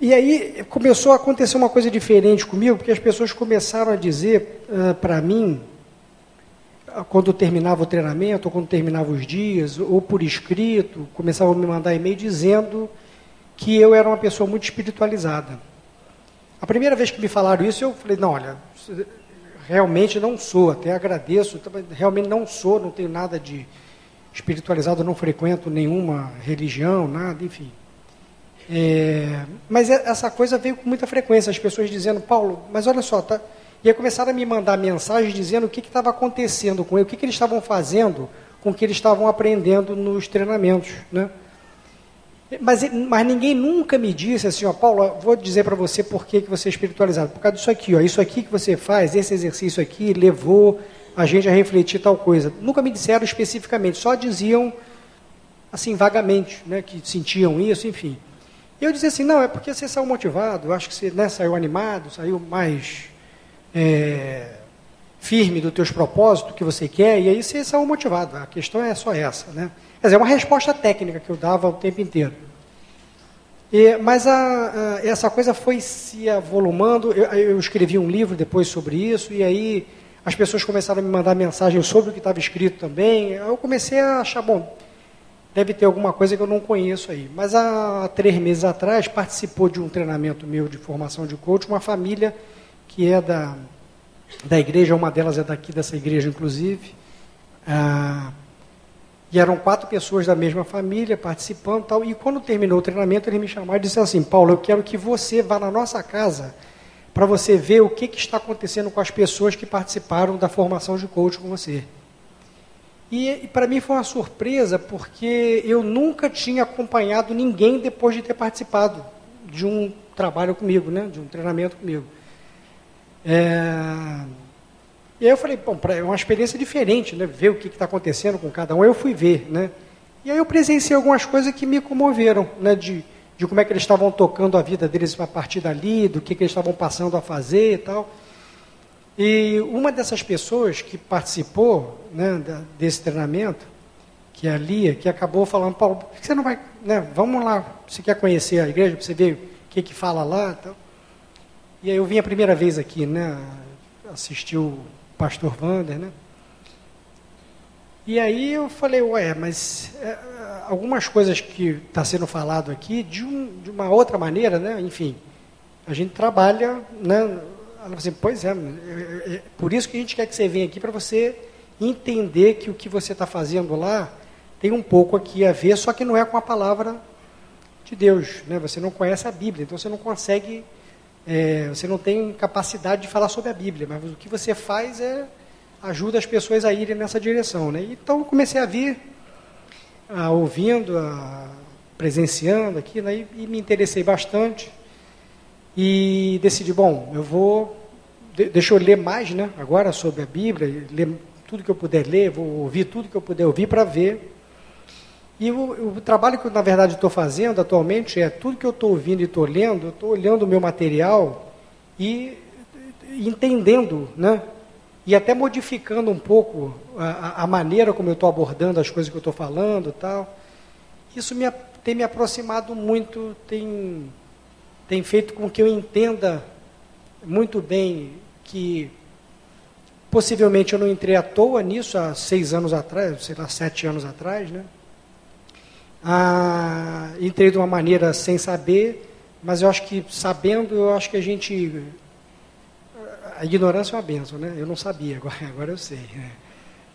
E aí começou a acontecer uma coisa diferente comigo, porque as pessoas começaram a dizer uh, para mim, quando terminava o treinamento, ou quando terminava os dias, ou por escrito, começavam a me mandar e-mail dizendo que eu era uma pessoa muito espiritualizada. A primeira vez que me falaram isso, eu falei, não, olha, realmente não sou, até agradeço, realmente não sou, não tenho nada de espiritualizado, não frequento nenhuma religião, nada, enfim. É, mas é- essa coisa veio com muita frequência, as pessoas dizendo, Paulo, mas olha só, tá? E aí começaram a me mandar mensagens dizendo o que estava acontecendo com ele, o que, que eles estavam fazendo com o que eles estavam aprendendo nos treinamentos, né? Mas, mas ninguém nunca me disse assim, ó, Paulo, vou dizer para você por que, que você é espiritualizado. Por causa disso aqui, ó, isso aqui que você faz, esse exercício aqui, levou a gente a refletir tal coisa. Nunca me disseram especificamente, só diziam assim, vagamente, né, que sentiam isso, enfim. E eu dizia assim, não, é porque você saiu motivado, acho que você né, saiu animado, saiu mais é, firme dos teus propósitos, que você quer, e aí você saiu motivado. A questão é só essa, né? Quer dizer, é uma resposta técnica que eu dava o tempo inteiro. E, mas a, a, essa coisa foi se avolumando. Eu, eu, escrevi um livro depois sobre isso, e aí as pessoas começaram a me mandar mensagens sobre o que estava escrito também. Eu comecei a achar, bom, deve ter alguma coisa que eu não conheço aí. Mas há três meses atrás participou de um treinamento meu de formação de coach, uma família que é da, da igreja, uma delas é daqui dessa igreja, inclusive. Ah, e eram quatro pessoas da mesma família participando tal. E quando terminou o treinamento, ele me chamou e disse assim: Paulo, eu quero que você vá na nossa casa para você ver o que, que, está acontecendo com as pessoas que participaram da formação de coach com você. E, e para mim foi uma surpresa, porque eu nunca tinha acompanhado ninguém depois de ter participado de um trabalho comigo, né, de um treinamento comigo. É... E aí eu falei, bom, é uma experiência diferente, né? Ver o que está acontecendo com cada um. Eu fui ver, né? E aí eu presenciei algumas coisas que me comoveram, né? De, de como é que eles estavam tocando a vida deles a partir dali, do que, que eles estavam passando a fazer e tal. E uma dessas pessoas que participou né, desse treinamento, que é a Lia, que acabou falando, Paulo, por que você não vai, né, vamos lá, você quer conhecer a igreja, para você ver o que, que fala lá e tal. E aí eu vim a primeira vez aqui, né, assistir o pastor Wander, né? E aí eu falei, ué, mas é, algumas coisas que está sendo falado aqui, de, um, de, uma outra maneira, né? Enfim, a gente trabalha, né? Ela assim, pois é, é, é, por isso que a gente quer que você venha aqui para você entender que o que você está fazendo lá tem um pouco aqui a ver, só que não é com a palavra de Deus, né? Você não conhece a Bíblia, então você não consegue é, você não tem capacidade de falar sobre a Bíblia, mas o que você faz é ajuda as pessoas a irem nessa direção. Né? Então eu comecei a vir, a, ouvindo, a, presenciando aqui, né? e, e, me interessei bastante. E decidi, bom, eu vou, de, deixa eu ler mais né, agora sobre a Bíblia, ler tudo que eu puder ler, vou ouvir tudo que eu puder ouvir para ver e o, o, trabalho que eu, na verdade, estou fazendo atualmente é tudo que eu estou ouvindo e estou lendo, eu estou olhando o meu material e entendendo, né? E até modificando um pouco a, a maneira como eu estou abordando as coisas que eu estou falando tal. Isso me, tem me aproximado muito, tem, tem feito com que eu entenda muito bem que possivelmente eu não entrei à toa nisso há seis anos atrás, sei lá, sete anos atrás, né? Ah, entrei de uma maneira sem saber, mas eu acho que sabendo, eu acho que a gente. A ignorância é uma benção, né? Eu não sabia, agora, agora eu sei. Né?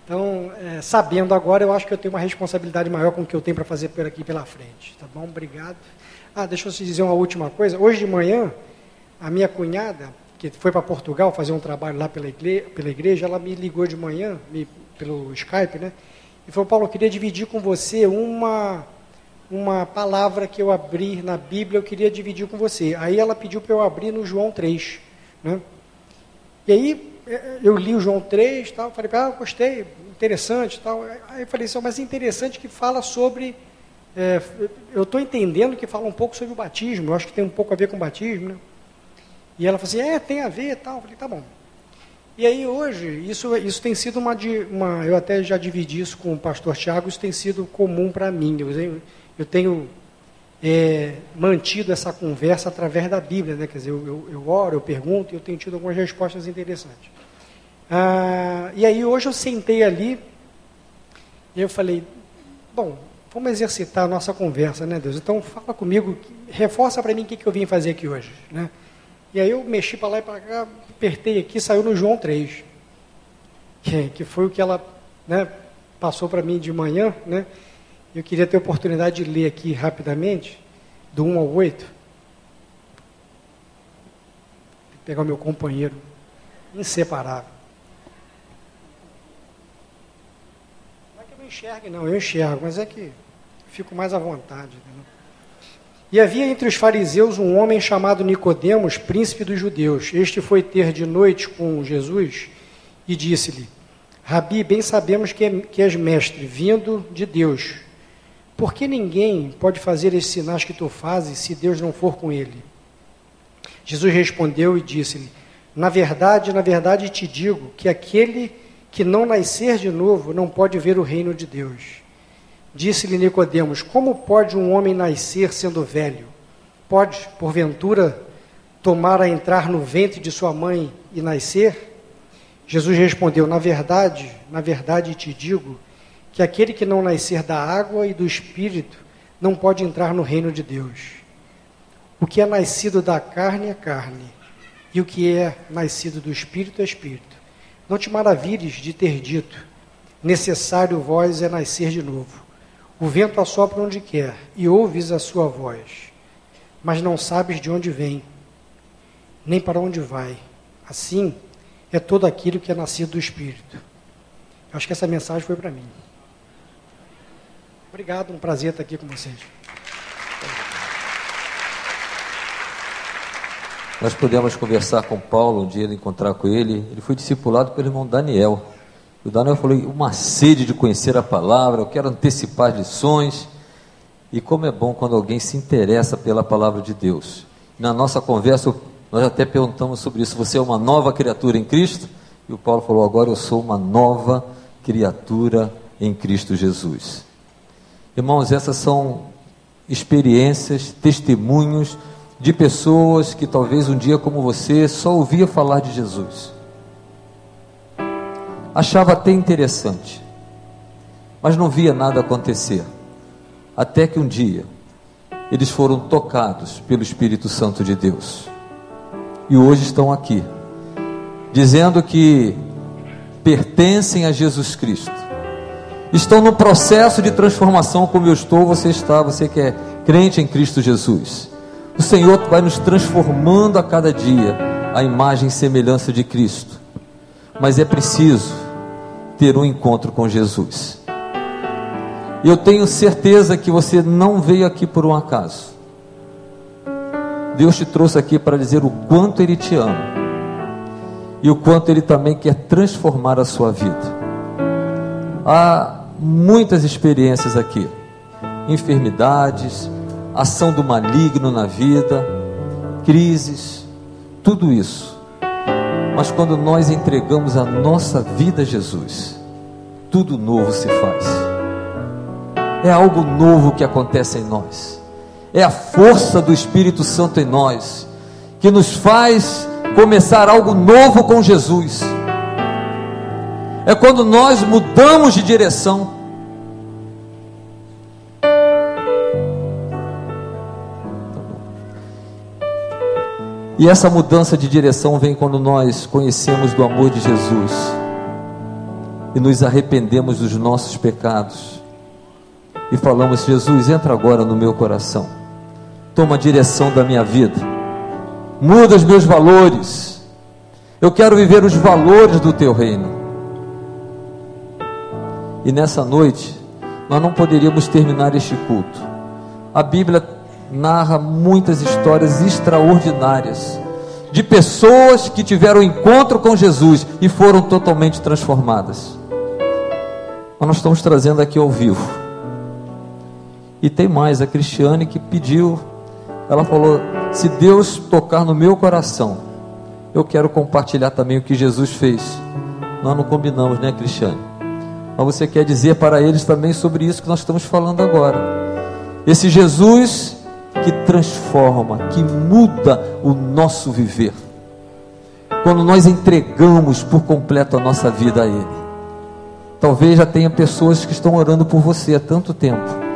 Então, é, sabendo agora, eu acho que eu tenho uma responsabilidade maior com o que eu tenho para fazer por aqui pela frente. Tá bom? Obrigado. Ah, deixa eu te dizer uma última coisa. Hoje de manhã, a minha cunhada, que foi para Portugal fazer um trabalho lá pela igreja, pela igreja, ela me ligou de manhã, me, pelo Skype, né? E falou, Paulo, eu queria dividir com você uma uma palavra que eu abri na Bíblia, eu queria dividir com você. Aí ela pediu para eu abrir no João 3. Né? E aí é, eu li o João 3, tal, falei, ah, gostei, interessante. Tal. Aí eu falei assim, mas interessante que fala sobre. É, eu estou entendendo que fala um pouco sobre o batismo, eu acho que tem um pouco a ver com o batismo. Né? E ela falou assim, é, tem a ver tal. Eu falei, tá bom. E aí hoje, isso, isso tem sido uma, uma. Eu até já dividi isso com o pastor Tiago, isso tem sido comum para mim. Eu, eu tenho é, mantido essa conversa através da Bíblia, né? Quer dizer, eu, eu, eu oro, eu pergunto e eu tenho tido algumas respostas interessantes. Ah, e aí hoje eu sentei ali e eu falei, bom, vamos exercitar a nossa conversa, né, Deus? Então fala comigo, reforça para mim o que, que eu vim fazer aqui hoje, né? E aí eu mexi para lá e para cá, apertei aqui, saiu no João 3, que, foi o que ela né, passou para mim de manhã, né? Eu queria ter a oportunidade de ler aqui rapidamente, do 1 ao 8. Vou pegar o meu companheiro inseparável. Não é que eu não enxergue, não, eu enxergo, mas é que fico mais à vontade. Entendeu? E havia entre os fariseus um homem chamado Nicodemos, príncipe dos judeus. Este foi ter de noite com Jesus e disse-lhe: Rabi, bem sabemos que, é, que és mestre, vindo de Deus. Por que ninguém pode fazer esses sinais que tu fazes se Deus não for com ele? Jesus respondeu e disse-lhe: Na verdade, na verdade te digo que aquele que não nascer de novo não pode ver o reino de Deus. Disse-lhe Nicodemos: Como pode um homem nascer sendo velho? Pode, porventura, tomar a entrar no ventre de sua mãe e nascer? Jesus respondeu: Na verdade, na verdade te digo que aquele que não nascer da água e do espírito não pode entrar no reino de Deus. O que é nascido da carne é carne, e o que é nascido do espírito é espírito. Não te maravilhes de ter dito: necessário vós é nascer de novo. O vento assopra onde quer e ouves a sua voz, mas não sabes de onde vem, nem para onde vai. Assim é todo aquilo que é nascido do Espírito. Eu acho que essa mensagem foi para mim. Obrigado, um prazer estar aqui com vocês. Nós pudemos conversar com Paulo um dia, encontrar com ele. Ele foi discipulado pelo irmão Daniel. O Daniel falou: uma sede de conhecer a palavra, eu quero antecipar lições. E como é bom quando alguém se interessa pela palavra de Deus. Na nossa conversa, nós até perguntamos sobre isso: você é uma nova criatura em Cristo? E o Paulo falou: agora eu sou uma nova criatura em Cristo Jesus. Irmãos, essas são experiências, testemunhos de pessoas que talvez um dia como você só ouvia falar de Jesus achava até interessante, mas não via nada acontecer. Até que um dia eles foram tocados pelo Espírito Santo de Deus. E hoje estão aqui, dizendo que pertencem a Jesus Cristo. Estão no processo de transformação como eu estou, você está, você que é crente em Cristo Jesus. O Senhor vai nos transformando a cada dia a imagem e semelhança de Cristo. Mas é preciso ter um encontro com Jesus. Eu tenho certeza que você não veio aqui por um acaso. Deus te trouxe aqui para dizer o quanto Ele te ama e o quanto Ele também quer transformar a sua vida. Há muitas experiências aqui, enfermidades, ação do maligno na vida, crises, tudo isso mas quando nós entregamos a nossa vida a Jesus, tudo novo se faz. É algo novo que acontece em nós. É a força do Espírito Santo em nós que nos faz começar algo novo com Jesus. É quando nós mudamos de direção E essa mudança de direção vem quando nós conhecemos do amor de Jesus e nos arrependemos dos nossos pecados e falamos: Jesus, entra agora no meu coração, toma a direção da minha vida, muda os meus valores, eu quero viver os valores do teu reino. E nessa noite, nós não poderíamos terminar este culto. A Bíblia narra muitas histórias extraordinárias de pessoas que tiveram encontro com Jesus e foram totalmente transformadas. Mas nós estamos trazendo aqui ao vivo. E tem mais, a Cristiane que pediu, ela falou: se Deus tocar no meu coração, eu quero compartilhar também o que Jesus fez. Nós não combinamos, né, Cristiane? Mas você quer dizer para eles também sobre isso que nós estamos falando agora. Esse Jesus que transforma, que muda o nosso viver. Quando nós entregamos por completo a nossa vida a Ele. Talvez já tenha pessoas que estão orando por você há tanto tempo.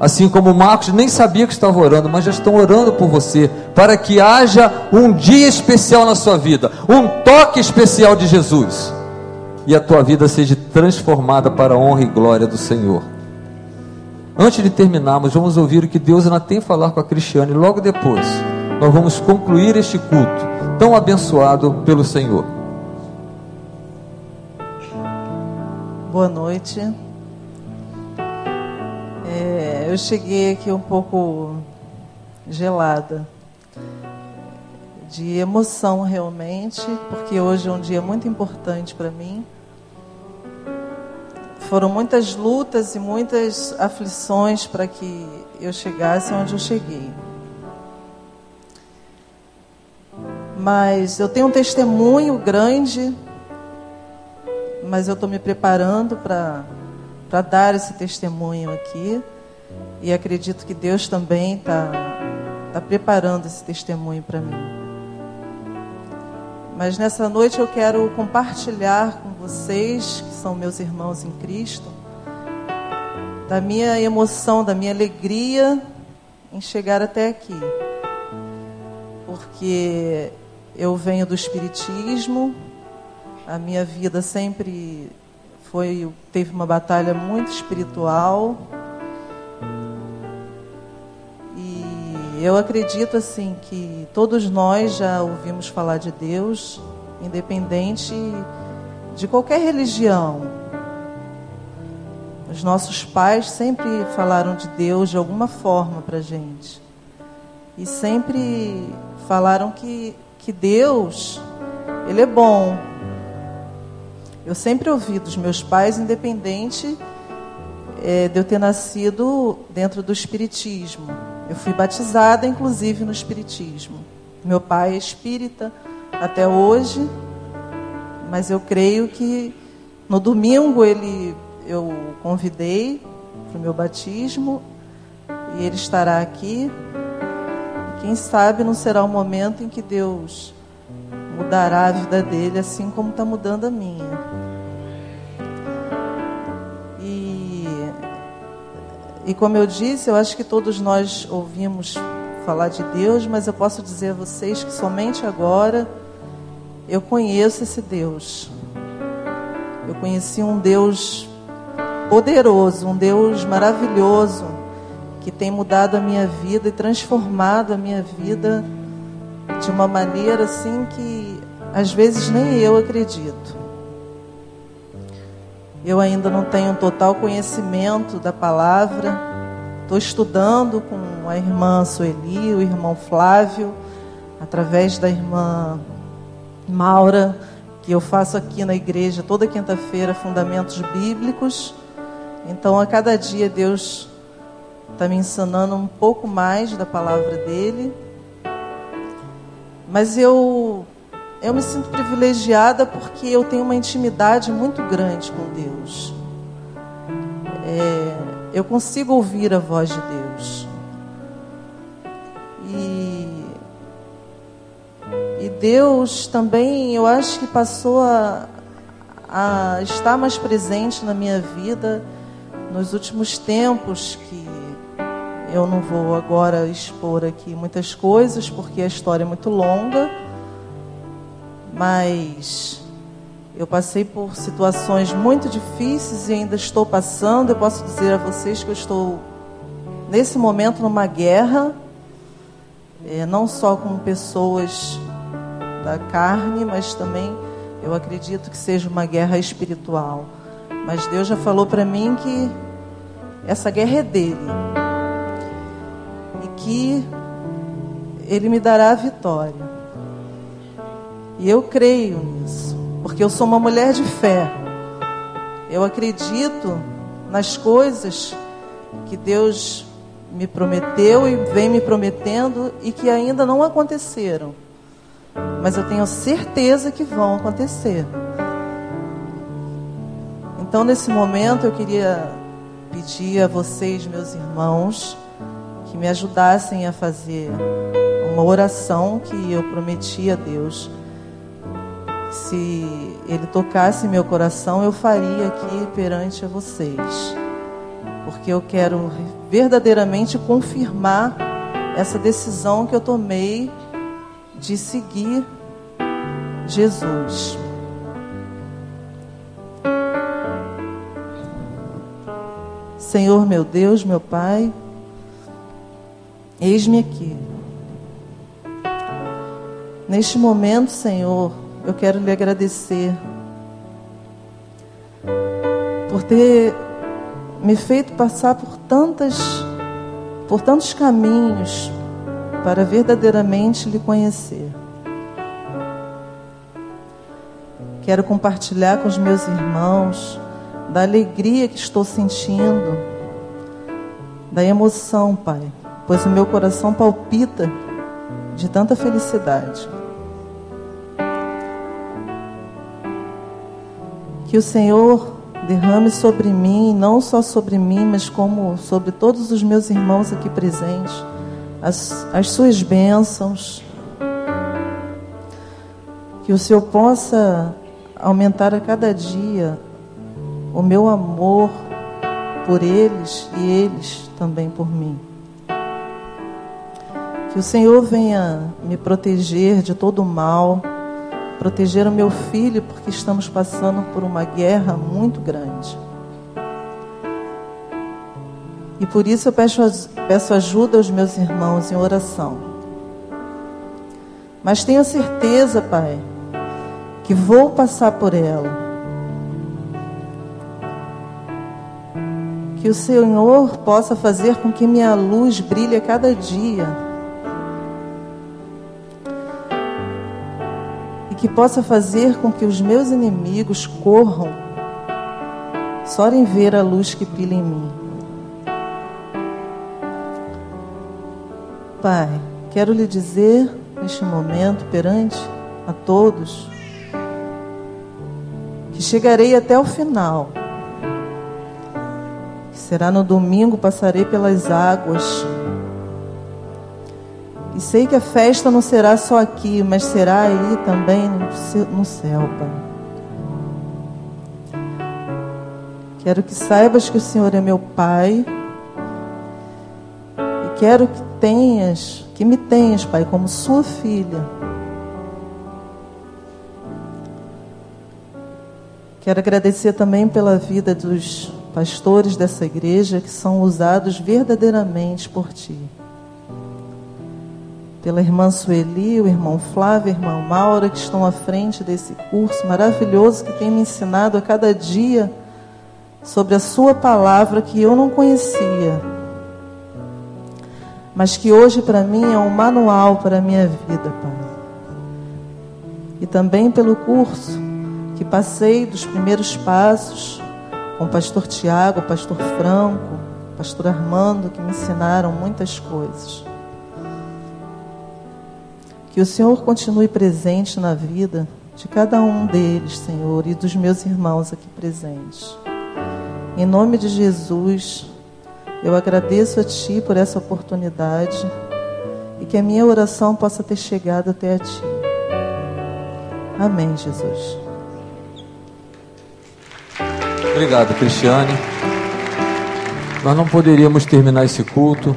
Assim como Marcos nem sabia que estava orando, mas já estão orando por você, para que haja um dia especial na sua vida, um toque especial de Jesus, e a tua vida seja transformada para a honra e glória do Senhor. Antes de terminarmos, vamos ouvir o que Deus ainda tem a falar com a Cristiane. Logo depois, nós vamos concluir este culto tão abençoado pelo Senhor. Boa noite. É, eu cheguei aqui um pouco gelada, de emoção realmente, porque hoje é um dia muito importante para mim. Foram muitas lutas e muitas aflições para que eu chegasse onde eu cheguei. Mas eu tenho um testemunho grande, mas eu estou me preparando para dar esse testemunho aqui. E acredito que Deus também está tá preparando esse testemunho para mim. Mas nessa noite eu quero compartilhar com vocês, que são meus irmãos em Cristo, da minha emoção, da minha alegria em chegar até aqui. Porque eu venho do Espiritismo, a minha vida sempre foi teve uma batalha muito espiritual. Eu acredito assim que todos nós já ouvimos falar de Deus, independente de qualquer religião. Os nossos pais sempre falaram de Deus de alguma forma para gente. E sempre falaram que, que Deus, Ele é bom. Eu sempre ouvi dos meus pais, independente é, de eu ter nascido dentro do Espiritismo. Eu fui batizada, inclusive, no Espiritismo. Meu pai é espírita até hoje, mas eu creio que no domingo ele eu convidei para o meu batismo e ele estará aqui. Quem sabe não será o momento em que Deus mudará a vida dele assim como está mudando a minha. E como eu disse, eu acho que todos nós ouvimos falar de Deus, mas eu posso dizer a vocês que somente agora eu conheço esse Deus. Eu conheci um Deus poderoso, um Deus maravilhoso, que tem mudado a minha vida e transformado a minha vida de uma maneira assim que às vezes nem eu acredito. Eu ainda não tenho total conhecimento da palavra. Estou estudando com a irmã Sueli, o irmão Flávio, através da irmã Maura, que eu faço aqui na igreja toda quinta-feira, fundamentos bíblicos. Então, a cada dia, Deus está me ensinando um pouco mais da palavra dele. Mas eu, eu me sinto privilegiada porque eu tenho uma intimidade muito grande com Deus. É, eu consigo ouvir a voz de Deus. Deus também, eu acho que passou a, a estar mais presente na minha vida nos últimos tempos, que eu não vou agora expor aqui muitas coisas, porque a história é muito longa, mas eu passei por situações muito difíceis e ainda estou passando. Eu posso dizer a vocês que eu estou, nesse momento, numa guerra, é, não só com pessoas da carne, mas também eu acredito que seja uma guerra espiritual. Mas Deus já falou para mim que essa guerra é dele e que ele me dará a vitória. E eu creio nisso, porque eu sou uma mulher de fé. Eu acredito nas coisas que Deus me prometeu e vem me prometendo e que ainda não aconteceram mas eu tenho certeza que vão acontecer. Então, nesse momento, eu queria pedir a vocês, meus irmãos, que me ajudassem a fazer uma oração que eu prometi a Deus. Se Ele tocasse meu coração, eu faria aqui perante a vocês. Porque eu quero verdadeiramente confirmar essa decisão que eu tomei de seguir Jesus. Senhor meu Deus, meu Pai, eis-me aqui. Neste momento, Senhor, eu quero lhe agradecer por ter me feito passar por tantas por tantos caminhos para verdadeiramente lhe conhecer. Quero compartilhar com os meus irmãos da alegria que estou sentindo, da emoção, Pai, pois o meu coração palpita de tanta felicidade. Que o Senhor derrame sobre mim, não só sobre mim, mas como sobre todos os meus irmãos aqui presentes, as, as suas bênçãos. Que o Senhor possa aumentar a cada dia o meu amor por eles e eles também por mim. Que o Senhor venha me proteger de todo o mal proteger o meu filho, porque estamos passando por uma guerra muito grande. E por isso eu peço, peço ajuda aos meus irmãos em oração. Mas tenho certeza, Pai, que vou passar por ela. Que o Senhor possa fazer com que minha luz brilhe a cada dia que possa fazer com que os meus inimigos corram só em ver a luz que brilha em mim. Pai, quero lhe dizer neste momento perante a todos que chegarei até o final. Que será no domingo passarei pelas águas e sei que a festa não será só aqui, mas será aí também no céu, Pai. Quero que saibas que o Senhor é meu Pai. E quero que tenhas, que me tenhas, Pai, como sua filha. Quero agradecer também pela vida dos pastores dessa igreja que são usados verdadeiramente por Ti pela irmã Sueli, o irmão Flávio, a irmã Maura, que estão à frente desse curso maravilhoso que tem me ensinado a cada dia sobre a Sua palavra que eu não conhecia, mas que hoje para mim é um manual para a minha vida, Pai. E também pelo curso que passei dos primeiros passos com o pastor Tiago, o pastor Franco, o pastor Armando, que me ensinaram muitas coisas. Que o Senhor continue presente na vida de cada um deles, Senhor, e dos meus irmãos aqui presentes. Em nome de Jesus, eu agradeço a Ti por essa oportunidade e que a minha oração possa ter chegado até a Ti. Amém, Jesus. Obrigado, Cristiane. Nós não poderíamos terminar esse culto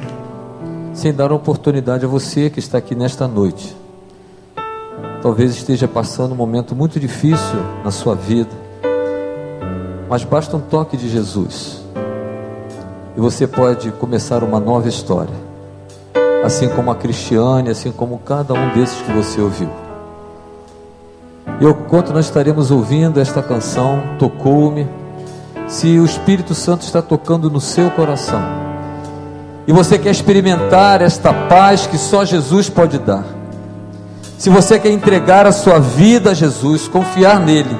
sem dar oportunidade a você que está aqui nesta noite talvez esteja passando um momento muito difícil na sua vida, mas basta um toque de Jesus e você pode começar uma nova história, assim como a Cristiane, assim como cada um desses que você ouviu. Eu, enquanto nós estaremos ouvindo esta canção, tocou-me, se o Espírito Santo está tocando no seu coração, e você quer experimentar esta paz que só Jesus pode dar, se você quer entregar a sua vida a Jesus, confiar nele.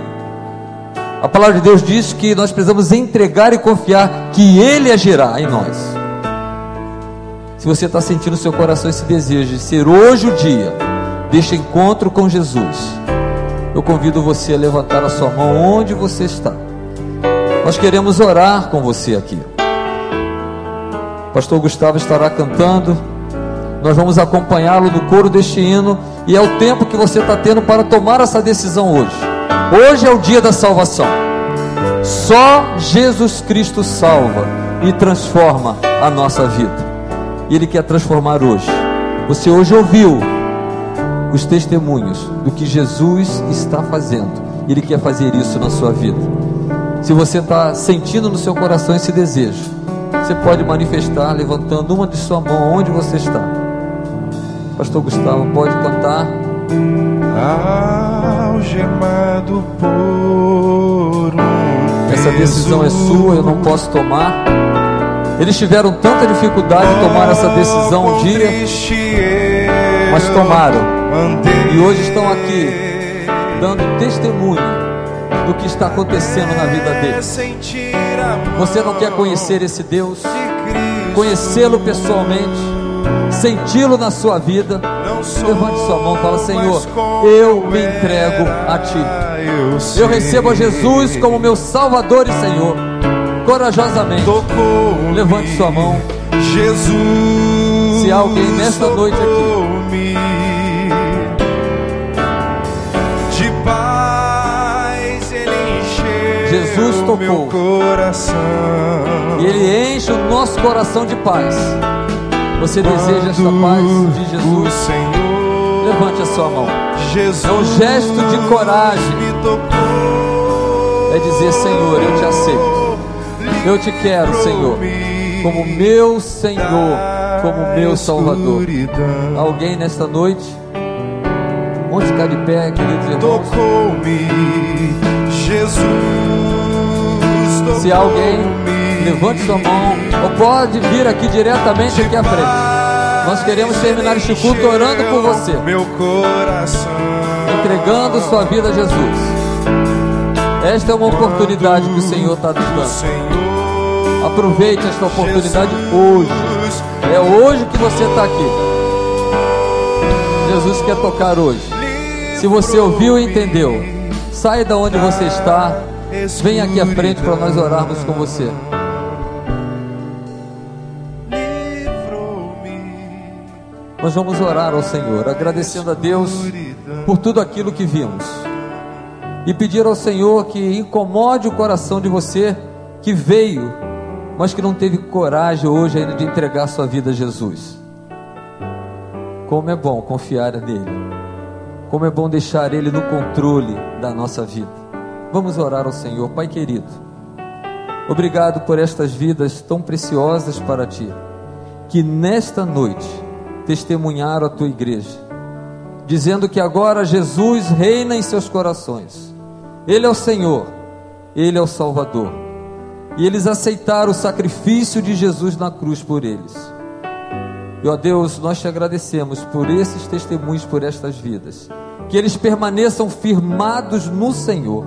A palavra de Deus diz que nós precisamos entregar e confiar que Ele agirá em nós. Se você está sentindo no seu coração esse desejo de ser hoje o dia deste encontro com Jesus, eu convido você a levantar a sua mão onde você está. Nós queremos orar com você aqui. Pastor Gustavo estará cantando. Nós vamos acompanhá-lo no coro deste hino e é o tempo que você está tendo para tomar essa decisão hoje. Hoje é o dia da salvação. Só Jesus Cristo salva e transforma a nossa vida. E Ele quer transformar hoje. Você hoje ouviu os testemunhos do que Jesus está fazendo. Ele quer fazer isso na sua vida. Se você está sentindo no seu coração esse desejo, você pode manifestar levantando uma de sua mão onde você está. Pastor Gustavo, pode cantar. Algemado por um Essa decisão é sua, eu não posso tomar. Eles tiveram tanta dificuldade de tomar essa decisão um dia, mas tomaram. E hoje estão aqui dando testemunho do que está acontecendo na vida deles. Você não quer conhecer esse Deus? Conhecê-lo pessoalmente? Senti-lo na sua vida? Levante sua mão e fala: Senhor, eu me entrego a Ti. Eu recebo a Jesus como meu Salvador e Senhor. Corajosamente, levante sua mão. Jesus, se há alguém nesta noite aqui de paz, Ele encheu Jesus tocou meu coração. e Ele enche o nosso coração de paz. Você deseja esta paz de Jesus? Senhor, Levante a sua mão. Jesus, É um gesto de coragem. É dizer, Senhor, eu te aceito. Eu te quero, Senhor, como meu Senhor, como meu Salvador. Alguém nesta noite? Vamos ficar de pé, queridos irmãos. Tocou-me, Jesus. Se alguém, levante sua mão, ou pode vir aqui diretamente aqui à frente. Nós queremos terminar este culto orando por você, Meu coração. entregando sua vida a Jesus. Esta é uma oportunidade que o Senhor está nos dando. Aproveite esta oportunidade hoje. É hoje que você está aqui. Jesus quer tocar hoje. Se você ouviu e entendeu, saia da onde você está. Venha aqui à frente para nós orarmos com você. Nós vamos orar ao Senhor, agradecendo a Deus por tudo aquilo que vimos. E pedir ao Senhor que incomode o coração de você que veio, mas que não teve coragem hoje ainda de entregar sua vida a Jesus. Como é bom confiar nele. Como é bom deixar ele no controle da nossa vida. Vamos orar ao Senhor, Pai querido. Obrigado por estas vidas tão preciosas para ti, que nesta noite testemunharam a tua igreja, dizendo que agora Jesus reina em seus corações. Ele é o Senhor, ele é o Salvador. E eles aceitaram o sacrifício de Jesus na cruz por eles. E ó Deus, nós te agradecemos por esses testemunhos, por estas vidas. Que eles permaneçam firmados no Senhor.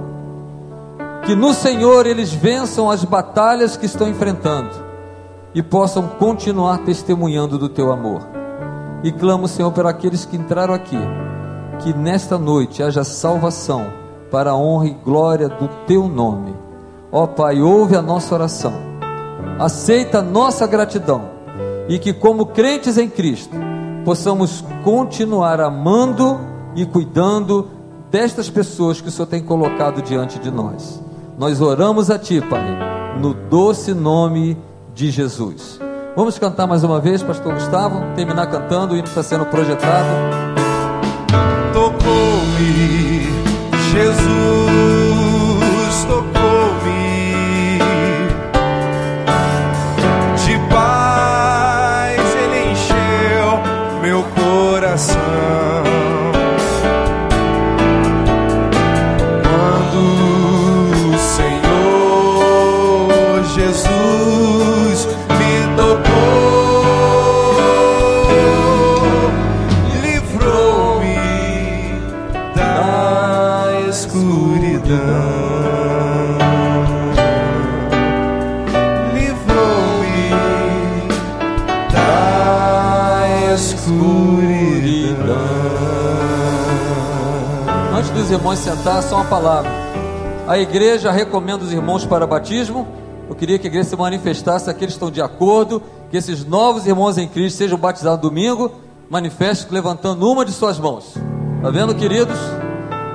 Que no Senhor eles vençam as batalhas que estão enfrentando e possam continuar testemunhando do teu amor. E clamo, Senhor, por aqueles que entraram aqui, que nesta noite haja salvação para a honra e glória do teu nome. Ó Pai, ouve a nossa oração, aceita a nossa gratidão e que, como crentes em Cristo, possamos continuar amando e cuidando destas pessoas que o Senhor tem colocado diante de nós. Nós oramos a Ti, Pai, no doce nome de Jesus. Vamos cantar mais uma vez, Pastor Gustavo? Terminar cantando, o hino está sendo projetado. Tocou-me, Jesus Dos irmãos sentar, só uma palavra. A igreja recomenda os irmãos para batismo. Eu queria que a igreja se manifestasse, aqueles que estão de acordo, que esses novos irmãos em Cristo sejam batizados domingo. Manifeste levantando uma de suas mãos. Está vendo, queridos?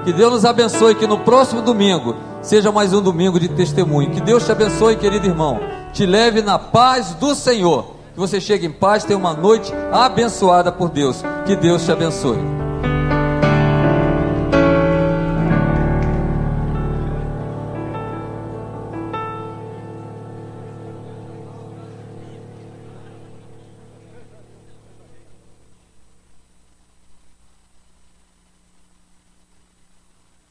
Que Deus nos abençoe, que no próximo domingo seja mais um domingo de testemunho. Que Deus te abençoe, querido irmão. Te leve na paz do Senhor. Que você chegue em paz, tenha uma noite abençoada por Deus. Que Deus te abençoe.